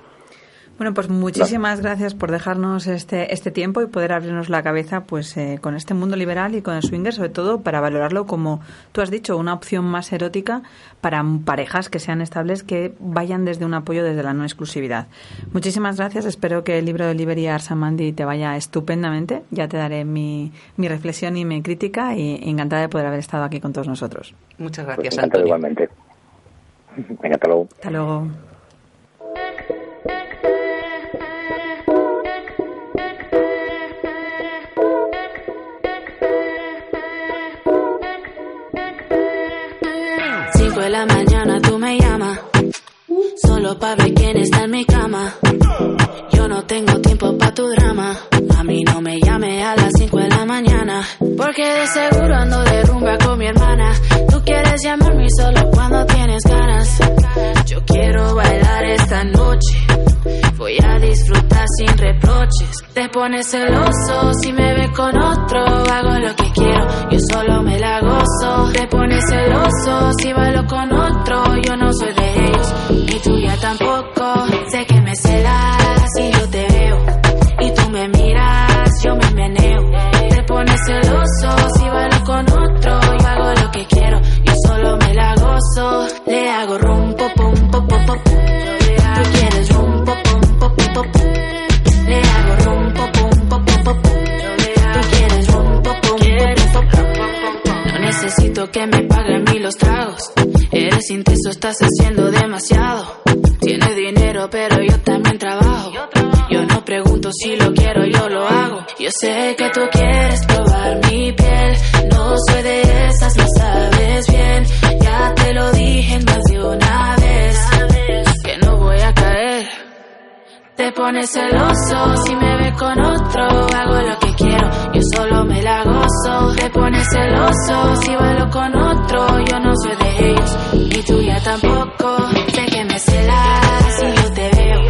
Bueno, pues muchísimas gracias por dejarnos este, este tiempo y poder abrirnos la cabeza pues eh, con este mundo liberal y con el swinger, sobre todo para valorarlo como tú has dicho, una opción más erótica para parejas que sean estables que vayan desde un apoyo desde la no exclusividad. Muchísimas gracias, espero que el libro de Liberty Arsamandi te vaya estupendamente. Ya te daré mi, mi reflexión y mi crítica y encantada de poder haber estado aquí con todos nosotros. Muchas pues gracias, Antonio. Igualmente. Venga, hasta luego. Hasta luego. La mañana tú me llamas. Solo para ver quién está en mi cama. Yo no tengo tiempo para tu drama. A mí no me llame a las 5 de la mañana. Porque de seguro ando de rumba con mi hermana. Tú quieres llamarme solo cuando tienes ganas. Yo quiero bailar esta noche. Voy a disfrutar sin reproches. Te pones celoso si me ves con otro. Hago lo que quiero, yo solo me la gozo. Te pones celoso si bailo con otro. Yo no soy de ellos, y tú ya tampoco. Sé que me celas si yo te veo. Y tú me miras, yo me meneo. Te pones celoso si bailo con otro. Yo hago lo que quiero, yo solo me la gozo. Le hago rum, pum, pum, pum, pum, necesito que me paguen mí los tragos. Eres intenso, estás haciendo demasiado. Tienes dinero, pero yo también trabajo. Yo no pregunto si lo quiero, yo lo hago. Yo sé que tú quieres probar mi piel. No soy de esas, lo sabes bien. Ya te lo dije más de una vez. Te pones celoso si me ves con otro. Hago lo que quiero, yo solo me la gozo. Te pones celoso si bailo con otro. Yo no soy de ellos, y tú ya tampoco. Sé que me celas si yo te veo.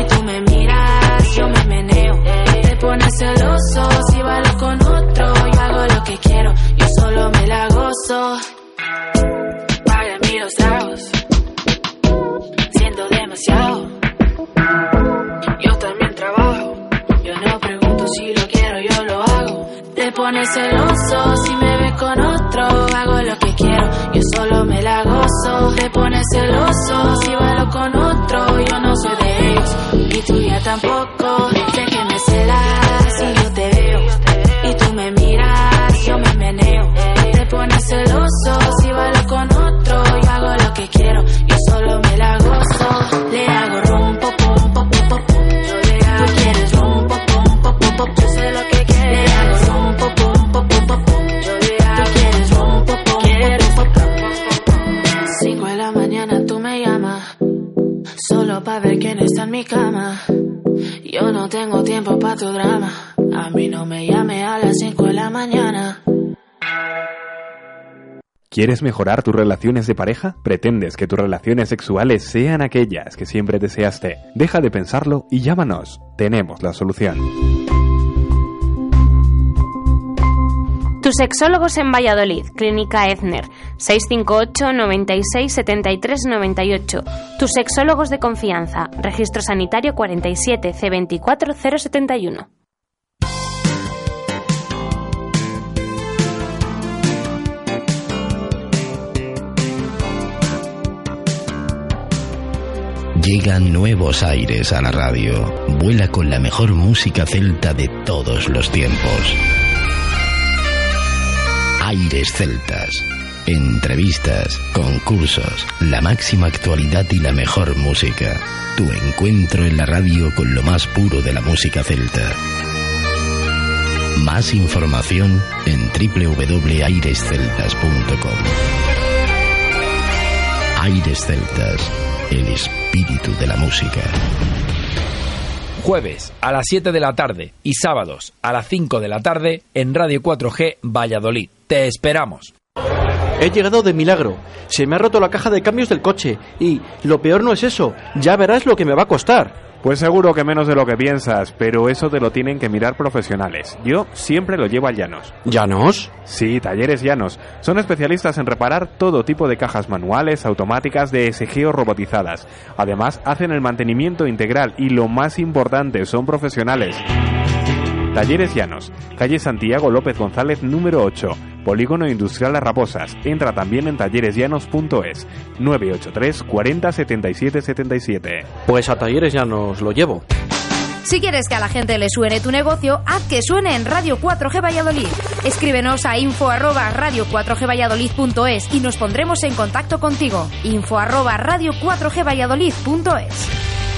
Y tú me miras, yo me meneo. Te pones celoso si bailo con otro. Yo hago lo que quiero, yo solo me la gozo. Para mí los tragos, siendo demasiado. Te pones celoso si me ves con otro. Hago lo que quiero, yo solo me la gozo. Te pones celoso si bailo con otro. Yo no soy de ellos, y tú ya tampoco. ¿Quieres mejorar tus relaciones de pareja? ¿Pretendes que tus relaciones sexuales sean aquellas que siempre deseaste? Deja de pensarlo y llámanos. Tenemos la solución. Tus sexólogos en Valladolid, Clínica Ezner, 658 96 73 98. Tus sexólogos de confianza, Registro Sanitario 47 C24 071. Llegan nuevos aires a la radio. Vuela con la mejor música celta de todos los tiempos. Aires Celtas, Entrevistas, concursos, la máxima actualidad y la mejor música. Tu encuentro en la radio con lo más puro de la música celta. Más información en www.airesceltas.com. Aires Celtas, el espíritu de la música. Jueves a las 7 de la tarde y sábados a las 5 de la tarde en Radio 4G Valladolid. Te esperamos. He llegado de milagro. Se me ha roto la caja de cambios del coche y lo peor no es eso. Ya verás lo que me va a costar. Pues seguro que menos de lo que piensas, pero eso te lo tienen que mirar profesionales. Yo siempre lo llevo a Llanos. ¿Llanos? Sí, Talleres Llanos. Son especialistas en reparar todo tipo de cajas manuales, automáticas, de SG robotizadas. Además, hacen el mantenimiento integral y lo más importante, son profesionales. Talleres Llanos, calle Santiago López González número 8, Polígono Industrial Las Raposas. Entra también en talleresllanos.es 983 40 77 77. Pues a Talleres Llanos lo llevo. Si quieres que a la gente le suene tu negocio, haz que suene en Radio 4G Valladolid. Escríbenos a info arroba radio 4G Valladolid.es y nos pondremos en contacto contigo. Info arroba radio 4G Valladolid.es.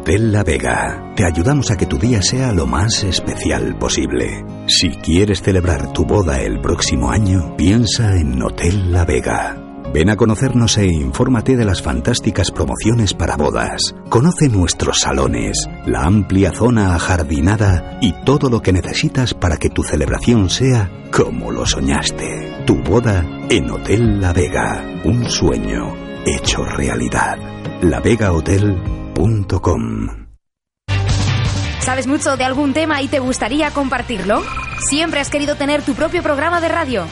Hotel La Vega. Te ayudamos a que tu día sea lo más especial posible. Si quieres celebrar tu boda el próximo año, piensa en Hotel La Vega. Ven a conocernos e infórmate de las fantásticas promociones para bodas. Conoce nuestros salones, la amplia zona ajardinada y todo lo que necesitas para que tu celebración sea como lo soñaste. Tu boda en Hotel La Vega. Un sueño hecho realidad. ¿Sabes mucho de algún tema y te gustaría compartirlo? ¿Siempre has querido tener tu propio programa de radio?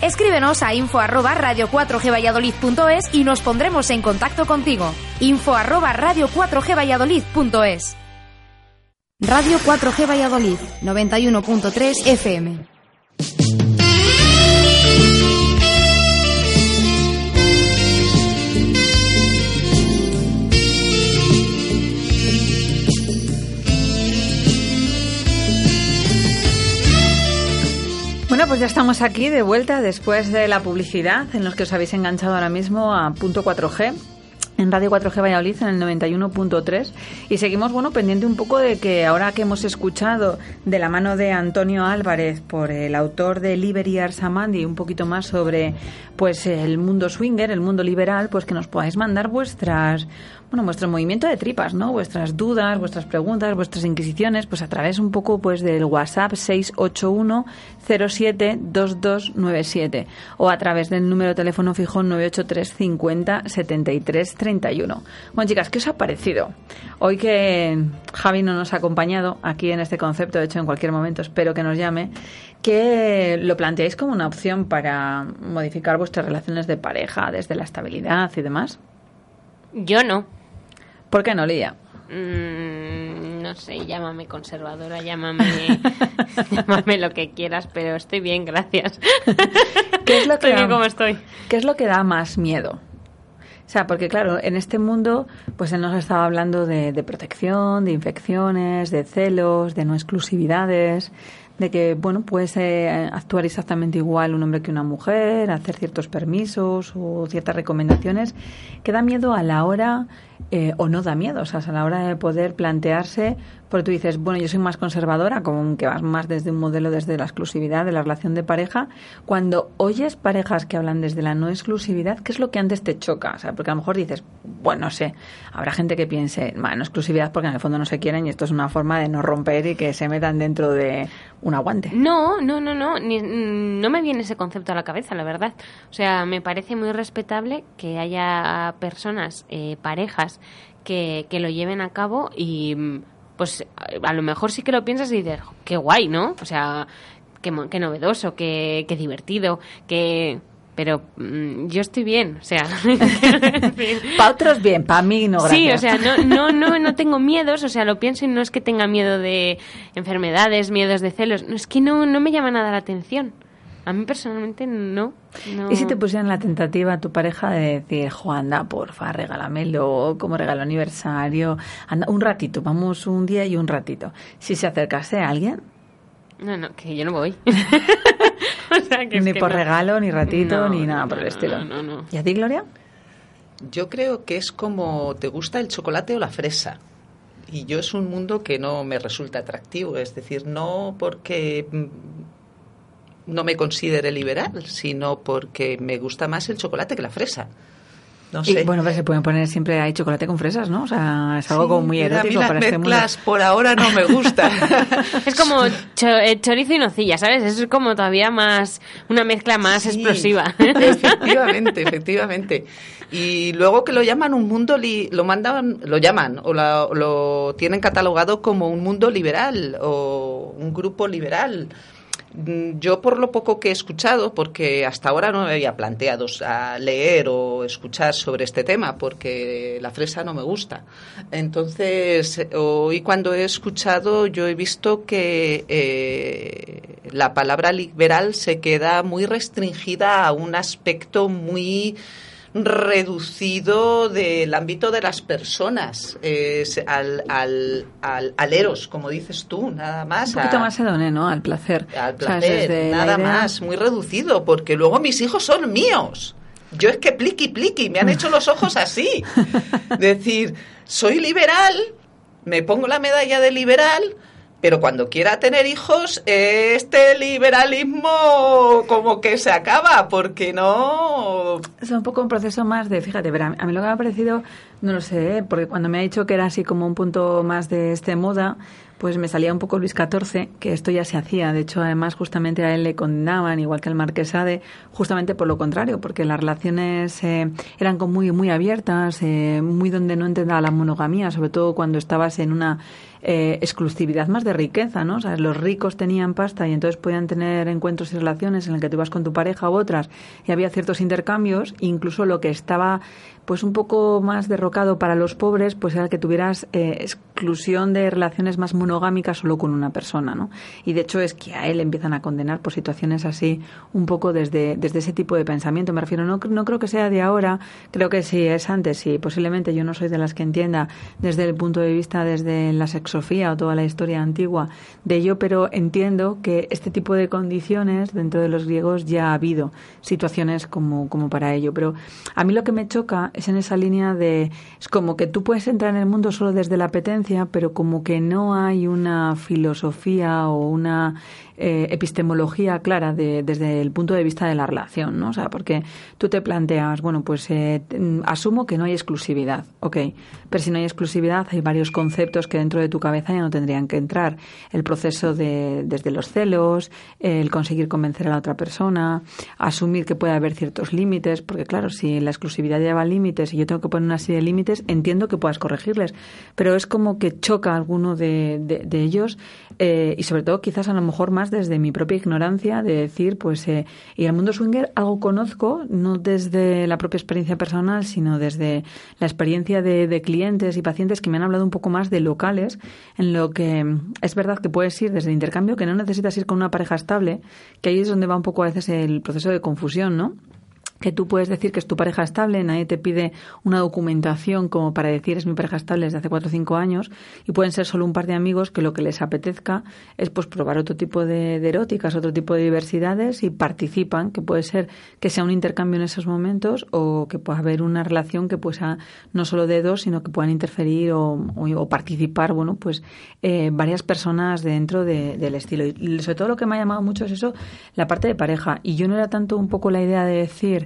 Escríbenos a info arroba radio 4G Valladolid.es y nos pondremos en contacto contigo. Info arroba radio 4G Valladolid.es Radio 4G Valladolid, 91.3 FM. Pues ya estamos aquí de vuelta después de la publicidad en los que os habéis enganchado ahora mismo a punto 4G en Radio 4G Valladolid en el 91.3 y seguimos bueno pendiente un poco de que ahora que hemos escuchado de la mano de Antonio Álvarez por el autor de Liberty Arsamandi un poquito más sobre pues el mundo swinger, el mundo liberal, pues que nos podáis mandar vuestras bueno, vuestro movimiento de tripas, ¿no? Vuestras dudas, vuestras preguntas, vuestras inquisiciones, pues a través un poco pues del WhatsApp 681 07 2297 o a través del número de teléfono fijo 983 50 73 31. Bueno, chicas, ¿qué os ha parecido? Hoy que Javi no nos ha acompañado aquí en este concepto, de hecho en cualquier momento espero que nos llame, que lo planteáis como una opción para modificar vuestras relaciones de pareja desde la estabilidad y demás. Yo no. ¿Por qué no, Lía? Mm, no sé, llámame conservadora, llámame, llámame lo que quieras, pero estoy bien, gracias. ¿Qué es lo que estoy da, bien como estoy. ¿Qué es lo que da más miedo? O sea, porque claro, en este mundo, pues él nos estaba hablando de, de protección, de infecciones, de celos, de no exclusividades, de que, bueno, puedes eh, actuar exactamente igual un hombre que una mujer, hacer ciertos permisos o ciertas recomendaciones, que da miedo a la hora, eh, o no da miedo, o sea, a la hora de poder plantearse, porque tú dices, bueno, yo soy más conservadora, como que vas más desde un modelo desde la exclusividad, de la relación de pareja, cuando oyes parejas que hablan desde la no exclusividad, ¿qué es lo que antes te choca? O sea, porque a lo mejor dices, bueno, no sé, habrá gente que piense, bueno, exclusividad porque en el fondo no se quieren y esto es una forma de no romper y que se metan dentro de un aguante. No, no, no, no, ni- no me viene ese concepto a la cabeza, la verdad. O sea, me parece muy respetable que haya personas, eh, parejas, que, que lo lleven a cabo y mm, pues a lo mejor sí que lo piensas y dices, qué guay, ¿no? O sea, qué, qué novedoso, qué, qué divertido, qué... Pero mm, yo estoy bien, o sea... Para otros bien, para mí no, Sí, o gracias. sea, no, no, no, no tengo miedos, o sea, lo pienso y no es que tenga miedo de enfermedades, miedos de celos, no, es que no, no me llama nada la atención. A mí personalmente no. no. ¿Y si te pusieran la tentativa a tu pareja de decir, jo, anda, porfa, regálamelo como regalo aniversario, anda, un ratito, vamos un día y un ratito. Si se acercase a alguien, No, no, que yo no voy. ni por regalo, ni ratito, ni nada por el estilo. No, no, ¿Y a ti, Gloria? Yo creo que es como te gusta el chocolate o la fresa. Y yo es un mundo que no me resulta atractivo. Es decir, no porque mm, no me considere liberal, sino porque me gusta más el chocolate que la fresa. No sé. Y bueno, pero se pueden poner siempre hay chocolate con fresas, ¿no? O sea, es algo Sí, como muy pero a mí erótico las para este mundo. mezclas por ahora no me gustan. Es como cho- eh, chorizo y nocilla, ¿sabes? Eso es como todavía más, una mezcla más Sí, explosiva. Efectivamente, efectivamente. Y luego que lo llaman un mundo, li- lo mandan, lo llaman o la- lo tienen catalogado como un mundo liberal o un grupo liberal. Mm, Yo por lo poco que he escuchado, porque hasta ahora no me había planteado a leer o escuchar sobre este tema, porque la fresa no me gusta. Entonces, eh, hoy cuando he escuchado, yo he visto que eh, la palabra liberal se queda muy restringida a un aspecto muy reducido del ámbito de las personas, es al, al, al, al eros, como dices tú, nada más. Un poquito a- más hedoné, ¿no? Al placer. al O sea, placer, nada más, muy reducido, porque luego mis hijos son míos. Yo es que pliqui pliqui, me han hecho los ojos así. Decir, soy liberal, me pongo la medalla de liberal, pero cuando quiera tener hijos, este liberalismo como que se acaba, porque no... Es un poco un proceso más de, fíjate, pero a mí lo que me ha parecido, no lo sé, ¿eh? porque cuando me ha dicho que era así como un punto más de este moda, pues me salía un poco Luis XIV, que esto ya se hacía. De hecho, además, justamente a él le condenaban, igual que al Marquesade, justamente por lo contrario, porque las relaciones eh, eran muy, muy abiertas, eh, muy donde no entendía la monogamía, sobre todo cuando estabas en una eh, exclusividad más de riqueza, ¿no? O sea, los ricos tenían pasta y entonces podían tener encuentros y relaciones en el que tú ibas con tu pareja u otras y había ciertos intercambios, incluso lo que estaba pues un poco más derrocado para los pobres, pues era que tuvieras eh, exclusión de relaciones más monogámicas solo con una persona, ¿no? Y de hecho es que a él empiezan a condenar por situaciones así, un poco desde, desde ese tipo de pensamiento. Me refiero, no, no creo que sea de ahora, creo que sí es antes, y posiblemente yo no soy de las que entienda desde el punto de vista, desde la o toda la historia antigua de ello, pero entiendo que este tipo de condiciones dentro de los griegos ya ha habido situaciones como, como para ello. Pero a mí lo que me choca es en esa línea de, es como que tú puedes entrar en el mundo solo desde la apetencia, pero como que no hay una filosofía o una eh, epistemología clara de- desde el punto de vista de la relación, ¿no? O sea, porque tú te planteas, bueno, pues eh, mm, asumo que no hay exclusividad, ok, pero si no hay exclusividad hay varios conceptos que dentro de tu cabeza ya no tendrían que entrar. El proceso de, desde los celos, el conseguir convencer a la otra persona, asumir que puede haber ciertos límites, porque claro, si la exclusividad lleva límites y yo tengo que poner una serie de límites, entiendo que puedas corregirles, pero es como que choca alguno de, ellos eh, y sobre todo quizás a lo mejor más desde mi propia ignorancia de decir, pues, eh, y el mundo swinger algo conozco, no desde la propia experiencia personal, sino desde la experiencia de, clientes y pacientes que me han hablado un poco más de locales, en lo que mm, es verdad que puedes ir desde el intercambio, que no necesitas ir con una pareja estable, que ahí es donde va un poco a veces el proceso de confusión, ¿no? Que tú puedes decir que es tu pareja estable, nadie te pide una documentación como para decir es mi pareja estable desde hace cuatro o cinco años y pueden ser solo un par de amigos que lo que les apetezca es pues probar otro tipo de, eróticas, otro tipo de diversidades y participan, que puede ser que sea un intercambio en esos momentos o que pueda haber una relación que pues sea no solo de dos, sino que puedan interferir o, o- o participar, bueno, pues eh, varias personas dentro de- del estilo. Y sobre todo lo que me ha llamado mucho es eso, la parte de pareja. Y yo no era tanto un poco la idea de decir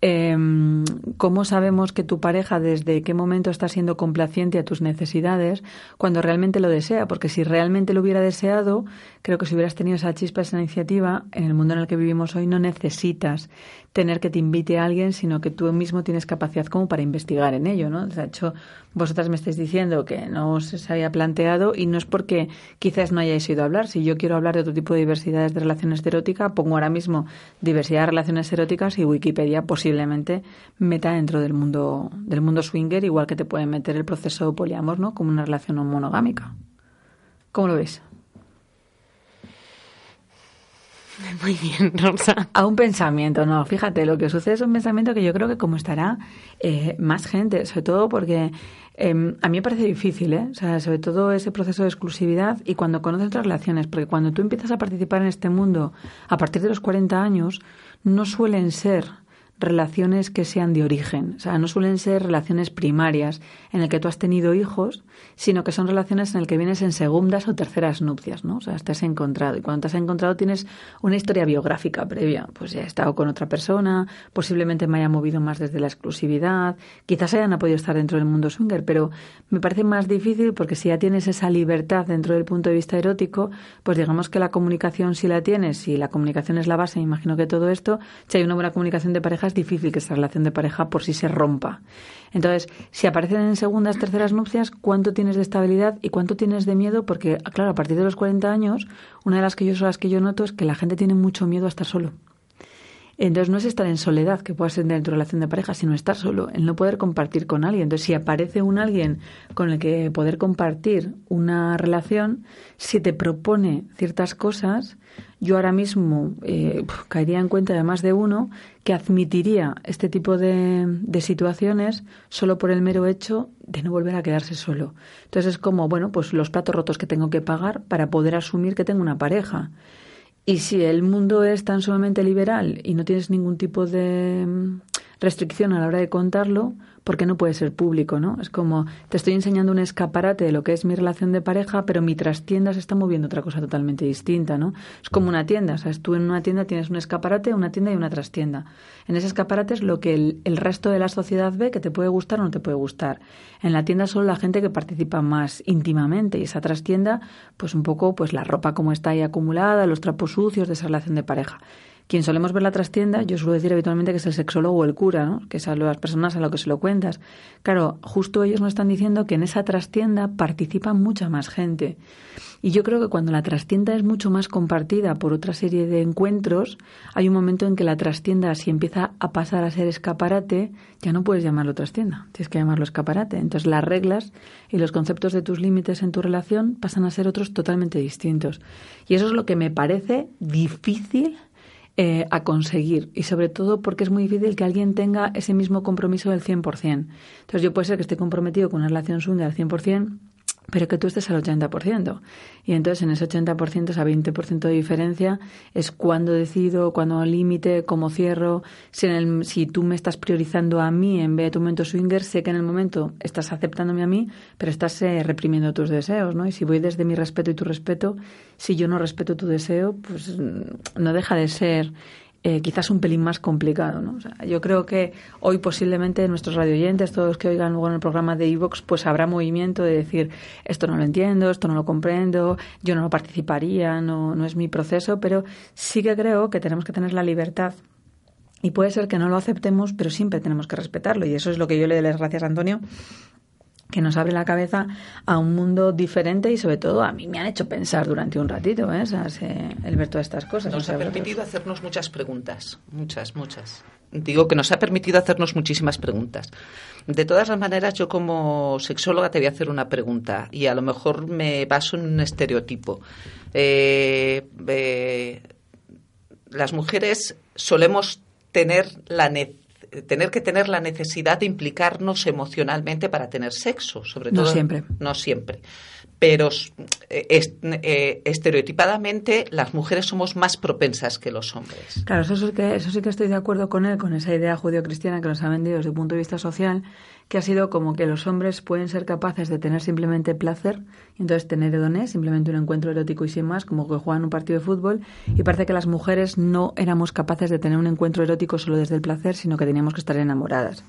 em, cómo sabemos que tu pareja desde qué momento está siendo complaciente a tus necesidades cuando realmente lo desea, porque si realmente lo hubiera deseado, creo que si hubieras tenido esa chispa, esa iniciativa, en el mundo en el que vivimos hoy no necesitas tener que te invite a alguien, sino que tú mismo tienes capacidad como para investigar en ello, ¿no? De hecho, vosotras me estáis diciendo que no os había planteado y no es porque quizás no hayáis oído hablar. Si yo quiero hablar de otro tipo de diversidades de relaciones de erótica, pongo ahora mismo diversidad de relaciones eróticas y Wikipedia posiblemente meta dentro del mundo del mundo swinger, igual que te puede meter el proceso poliamor, ¿no? Como una relación no monogámica. ¿Cómo lo veis? Muy bien, Rosa. A un pensamiento, no. Fíjate, lo que sucede es un pensamiento que yo creo que como estará eh, más gente, sobre todo porque em, a mí me parece difícil, ¿eh? O sea, sobre todo ese proceso de exclusividad y cuando conoces otras relaciones, porque cuando tú empiezas a participar en este mundo a partir de los 40 años, no suelen ser relaciones que sean de origen, o sea, no suelen ser relaciones primarias en el que tú has tenido hijos, sino que son relaciones en el que vienes en segundas o terceras nupcias, ¿no? O sea, te has encontrado. Y cuando te has encontrado tienes una historia biográfica previa, pues ya he estado con otra persona, posiblemente me haya movido más desde la exclusividad, quizás hayan podido estar dentro del mundo swinger, pero me parece más difícil porque si ya tienes esa libertad dentro del punto de vista erótico, pues digamos que la comunicación si la tienes, si la comunicación es la base, imagino que todo esto, si hay una buena comunicación de pareja es difícil que esa relación de pareja por sí se rompa. Entonces, si aparecen en segundas, terceras nupcias, ¿cuánto tienes de estabilidad y cuánto tienes de miedo? Porque, claro, a partir de los 40 años, una de las que yo, las que yo noto es que la gente tiene mucho miedo a estar solo. Entonces no es estar en soledad que pueda ser dentro de tu relación de pareja, sino estar solo, el no poder compartir con alguien. Entonces si aparece un alguien con el que poder compartir una relación, si te propone ciertas cosas, yo ahora mismo eh, caería en cuenta de más de uno que admitiría este tipo de, de, situaciones solo por el mero hecho de no volver a quedarse solo. Entonces es como, bueno, pues los platos rotos que tengo que pagar para poder asumir que tengo una pareja. Y si el mundo es tan sumamente liberal y no tienes ningún tipo de mm, restricción a la hora de contarlo, porque no puede ser público, ¿no? Es como te estoy enseñando un escaparate de lo que es mi relación de pareja, pero mi trastienda se está moviendo otra cosa totalmente distinta, ¿no? Es como una tienda, o sea, tú en una tienda tienes un escaparate, una tienda y una trastienda. En ese escaparate es lo que el, resto de la sociedad ve que te puede gustar o no te puede gustar. En la tienda solo la gente que participa más íntimamente y esa trastienda, pues un poco pues la ropa como está ahí acumulada, los trapos sucios de esa relación de pareja. Quien solemos ver la trastienda, yo suelo decir habitualmente que es el sexólogo o el cura, ¿no? que es a las personas a lo que se lo cuentas. Claro, justo ellos nos están diciendo que en esa trastienda participa mucha más gente. Y yo creo que cuando la trastienda es mucho más compartida por otra serie de encuentros, hay un momento en que la trastienda, si empieza a pasar a ser escaparate, ya no puedes llamarlo trastienda, tienes que llamarlo escaparate. Entonces las reglas y los conceptos de tus límites en tu relación pasan a ser otros totalmente distintos. Y eso es lo que me parece difícil eh, a conseguir y sobre todo porque es muy difícil que alguien tenga ese mismo compromiso del 100%. Entonces yo puede ser que esté comprometido con una relación swinger al 100%, pero que tú estés al 80%. Y entonces en ese 80%, esa 20% de diferencia es cuando decido, cuando límite, cómo cierro. Si, en el, si tú me estás priorizando a mí en vez de tu momento swinger, sé que en el momento estás aceptándome a mí, pero estás eh, reprimiendo tus deseos, ¿no? Y si voy desde mi respeto y tu respeto, si yo no respeto tu deseo, pues mm, no deja de ser eh, quizás un pelín más complicado. ¿no? yo creo que hoy posiblemente nuestros radioyentes, todos los que oigan luego en el programa de Evox, pues habrá movimiento de decir esto no lo entiendo, esto no lo comprendo, yo no lo participaría, no, no es mi proceso, pero sí que creo que tenemos que tener la libertad y puede ser que no lo aceptemos, pero siempre tenemos que respetarlo. Y eso es lo que yo le doy las gracias a Antonio, que nos abre la cabeza a un mundo diferente y sobre todo a mí me han hecho pensar durante un ratito ¿eh? el ver todas estas cosas. Nos ha permitido hacernos muchas preguntas, muchas, muchas. Digo que nos ha permitido hacernos muchísimas preguntas. De todas las maneras, yo como sexóloga te voy a hacer una pregunta y a lo mejor me baso en un estereotipo. Eh, eh, las mujeres solemos tener la necesidad tener que tener la necesidad de implicarnos emocionalmente para tener sexo, sobre todo. No siempre. No siempre. Pero eh, eh, estereotipadamente las mujeres somos más propensas que los hombres. Claro, eso sí, que, eso sí que estoy de acuerdo con él, con esa idea judío-cristiana que nos ha vendido desde el punto de vista social, que ha sido como que los hombres pueden ser capaces de tener simplemente placer, y entonces tener hedones, simplemente un encuentro erótico y sin más, como que juegan un partido de fútbol, y parece que las mujeres no éramos capaces de tener un encuentro erótico solo desde el placer, sino que teníamos que estar enamoradas.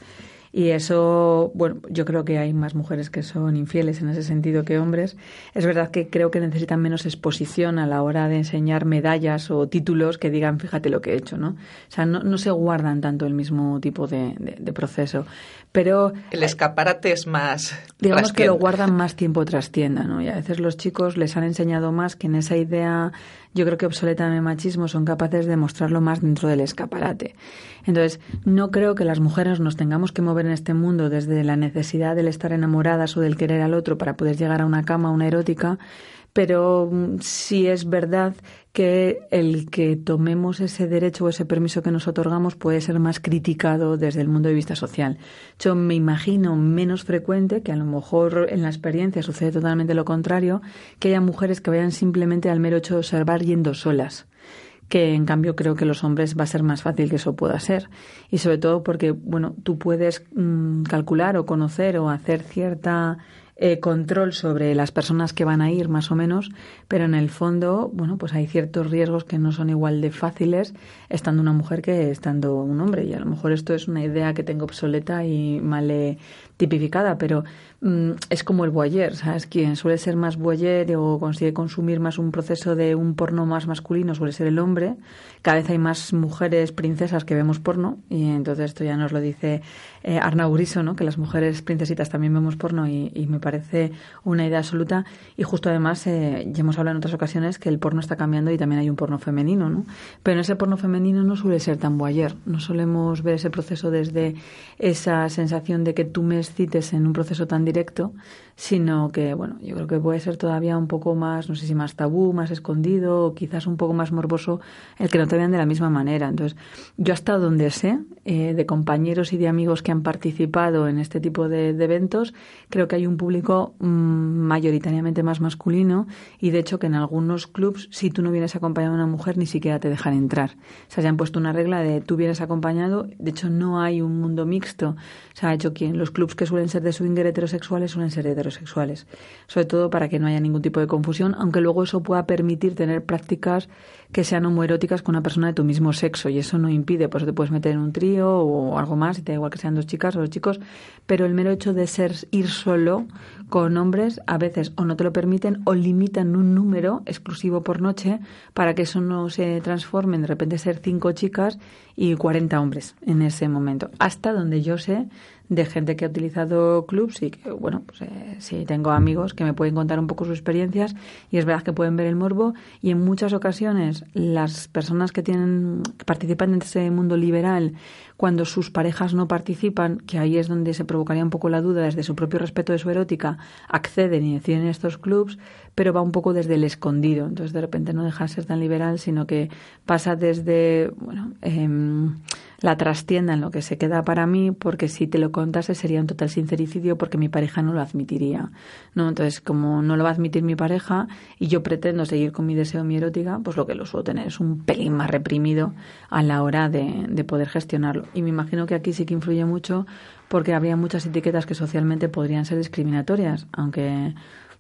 Y eso, bueno, yo creo que hay más mujeres que son infieles en ese sentido que hombres. Es verdad que creo que necesitan menos exposición a la hora de enseñar medallas o títulos que digan, fíjate lo que he hecho, ¿no? O sea, no, no se guardan tanto el mismo tipo de, de, proceso. Pero. El escaparate es más. Digamos que lo guardan más tiempo tras tienda, ¿no? Y a veces los chicos les han enseñado más que en esa idea yo creo que obsoleta de machismo son capaces de mostrarlo más dentro del escaparate. Entonces, no creo que las mujeres nos tengamos que mover en este mundo desde la necesidad del estar enamoradas o del querer al otro para poder llegar a una cama, una erótica, pero mm, sí es verdad que el que tomemos ese derecho o ese permiso que nos otorgamos puede ser más criticado desde el mundo de vista social. Yo me imagino menos frecuente, que a lo mejor en la experiencia sucede totalmente lo contrario, que haya mujeres que vayan simplemente al mero hecho de observar yendo solas que en cambio creo que los hombres va a ser más fácil que eso pueda ser y sobre todo porque bueno tú puedes mm, calcular o conocer o hacer cierta eh, control sobre las personas que van a ir, más o menos, pero en el fondo, bueno, pues hay ciertos riesgos que no son igual de fáciles estando una mujer que estando un hombre. Y a lo mejor esto es una idea que tengo obsoleta y mal tipificada, pero mm, es como el boyer, ¿sabes? Quien suele ser más boyer o consigue consumir más un proceso de un porno más masculino suele ser el hombre. Cada vez hay más mujeres princesas que vemos porno y entonces esto ya nos lo dice eh, Arnau Griso, ¿no? Que las mujeres princesitas también vemos porno y, me parece una idea absoluta. Y justo además eh, ya hemos hablado en otras ocasiones que el porno está cambiando y también hay un porno femenino, ¿no? Pero en ese porno femenino no suele ser tan boyer, no solemos ver ese proceso desde esa sensación de que tú me cites en un proceso tan directo, sino que, bueno, yo creo que puede ser todavía un poco más, no sé si más tabú, más escondido, o quizás un poco más morboso el que no te vean de la misma manera. Entonces, yo hasta donde sé, eh, de compañeros y de amigos que han participado en este tipo de, eventos, creo que hay un público mm, mayoritariamente más masculino y, de hecho, que en algunos clubs, si tú no vienes acompañado de una mujer, ni siquiera te dejan entrar. O sea, se han puesto una regla de tú vienes acompañado, de hecho, no hay un mundo mixto. Se ha hecho que en los clubs que suelen ser de swinger heterosexuales suelen ser heterosexuales, sobre todo para que no haya ningún tipo de confusión, aunque luego eso pueda permitir tener prácticas que sean homoeróticas con una persona de tu mismo sexo y eso no impide, pues te puedes meter en un trío o algo más, y te da igual que sean dos chicas o dos chicos, pero el mero hecho de ser ir solo con hombres a veces o no te lo permiten o limitan un número exclusivo por noche para que eso no se transforme en de repente ser cinco chicas y 40 hombres en ese momento. Hasta donde yo sé de gente que ha utilizado clubs y que, bueno, pues eh, sí, tengo amigos que me pueden contar un poco sus experiencias y es verdad que pueden ver el morbo y en muchas ocasiones las personas que tienen que participan en ese mundo liberal cuando sus parejas no participan, que ahí es donde se provocaría un poco la duda desde su propio respeto de su erótica, acceden y deciden estos clubs, pero va un poco desde el escondido. Entonces, de repente no deja de ser tan liberal, sino que pasa desde, bueno, em, la trastienda en lo que se queda para mí, porque si te lo contase sería un total sincericidio porque mi pareja no lo admitiría. ¿no? Entonces, como no lo va a admitir mi pareja y yo pretendo seguir con mi deseo, mi erótica, pues lo que lo suelo tener es un pelín más reprimido a la hora de, de poder gestionarlo. Y me imagino que aquí sí que influye mucho porque habría muchas etiquetas que socialmente podrían ser discriminatorias, aunque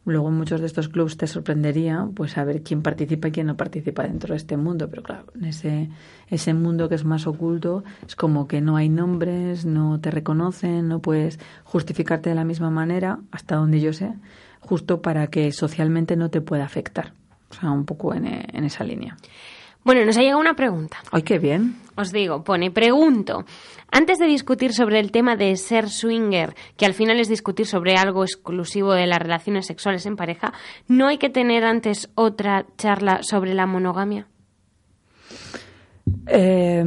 Luego en muchos de estos clubs te sorprendería pues saber quién participa y quién no participa dentro de este mundo, pero claro, en ese, ese mundo que es más oculto es como que no hay nombres, no te reconocen, no puedes justificarte de la misma manera, hasta donde yo sé, justo para que socialmente no te pueda afectar. O sea, un poco en, en esa línea. Bueno, nos ha llegado una pregunta. ¡Ay, qué bien! Os digo, pone, pregunto, antes de discutir sobre el tema de ser swinger, que al final es discutir sobre algo exclusivo de las relaciones sexuales en pareja, ¿no hay que tener antes otra charla sobre la monogamia? Eh,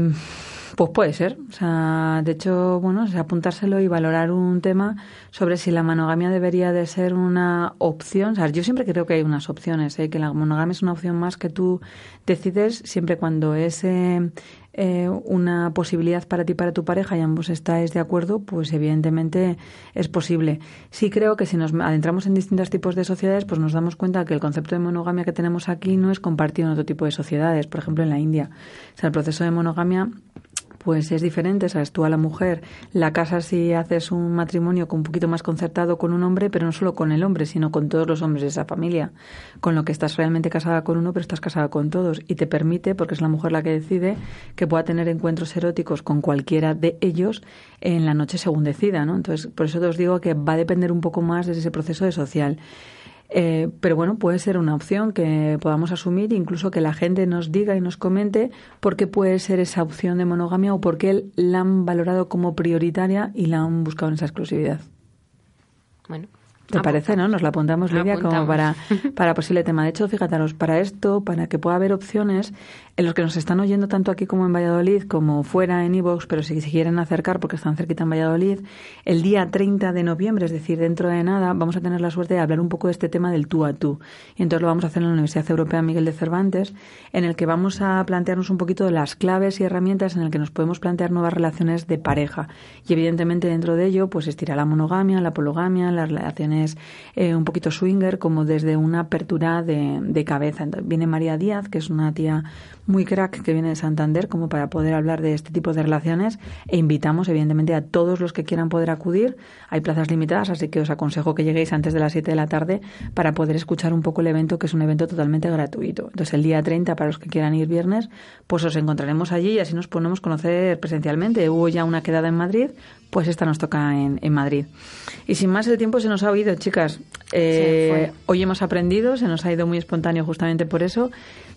pues puede ser. O sea, de hecho, bueno, es apuntárselo y valorar un tema sobre si la monogamia debería de ser una opción. O sea, yo siempre creo que hay unas opciones, ¿eh? que la monogamia es una opción más que tú decides siempre cuando es eh, eh, una posibilidad para ti y para tu pareja y ambos estáis de acuerdo, pues evidentemente es posible. Sí creo que si nos adentramos en distintos tipos de sociedades, pues nos damos cuenta que el concepto de monogamia que tenemos aquí no es compartido en otro tipo de sociedades. Por ejemplo, en la India. O sea, el proceso de monogamia pues es diferente, sabes, tú a la mujer la casas y haces un matrimonio con un poquito más concertado con un hombre, pero no solo con el hombre, sino con todos los hombres de esa familia, con lo que estás realmente casada con uno, pero estás casada con todos y te permite, porque es la mujer la que decide, que pueda tener encuentros eróticos con cualquiera de ellos en la noche según decida, ¿no? Entonces, por eso te os digo que va a depender un poco más de ese proceso de social. Eh, pero bueno, puede ser una opción que podamos asumir, incluso que la gente nos diga y nos comente por qué puede ser esa opción de monogamia o por qué la han valorado como prioritaria y la han buscado en esa exclusividad. Bueno, ¿Te parece, no? Nos la apuntamos, Lidia, como para, para posible tema. De hecho, fíjataros, para esto, para que pueda haber opciones, en los que nos están oyendo tanto aquí como en Valladolid, como fuera en Ivox, pero si se quieren acercar porque están cerquita en Valladolid, el día 30 de noviembre, es decir, dentro de nada, vamos a tener la suerte de hablar un poco de este tema del tú a tú. Y entonces lo vamos a hacer en la Universidad Europea Miguel de Cervantes, en el que vamos a plantearnos un poquito de las claves y herramientas en el que nos podemos plantear nuevas relaciones de pareja. Y evidentemente dentro de ello, pues estirá la monogamia, la pologamia, las relaciones eh, un poquito swinger, como desde una apertura de, cabeza. Viene María Díaz, que es una tía muy crack que viene de Santander como para poder hablar de este tipo de relaciones e invitamos evidentemente a todos los que quieran poder acudir. Hay plazas limitadas, así que os aconsejo que lleguéis antes de las 7 de la tarde para poder escuchar un poco el evento, que es un evento totalmente gratuito. Entonces el día 30, para los que quieran ir viernes, pues os encontraremos allí y así nos ponemos a conocer presencialmente. Hubo ya una quedada en Madrid, pues esta nos toca en, en Madrid. Y sin más, el tiempo se nos ha oído, chicas. Eh, hoy hemos aprendido, se nos ha ido muy espontáneo justamente por eso.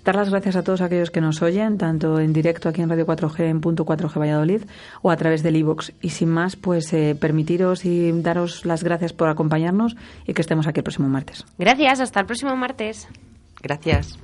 Dar las gracias a todos aquellos que nos oyen, tanto en directo aquí en Radio 4G, en punto 4G Valladolid, o a través del iVoox. Y sin más, pues eh, permitiros y daros las gracias por acompañarnos y que estemos aquí el próximo martes. Gracias, hasta el próximo martes. Gracias.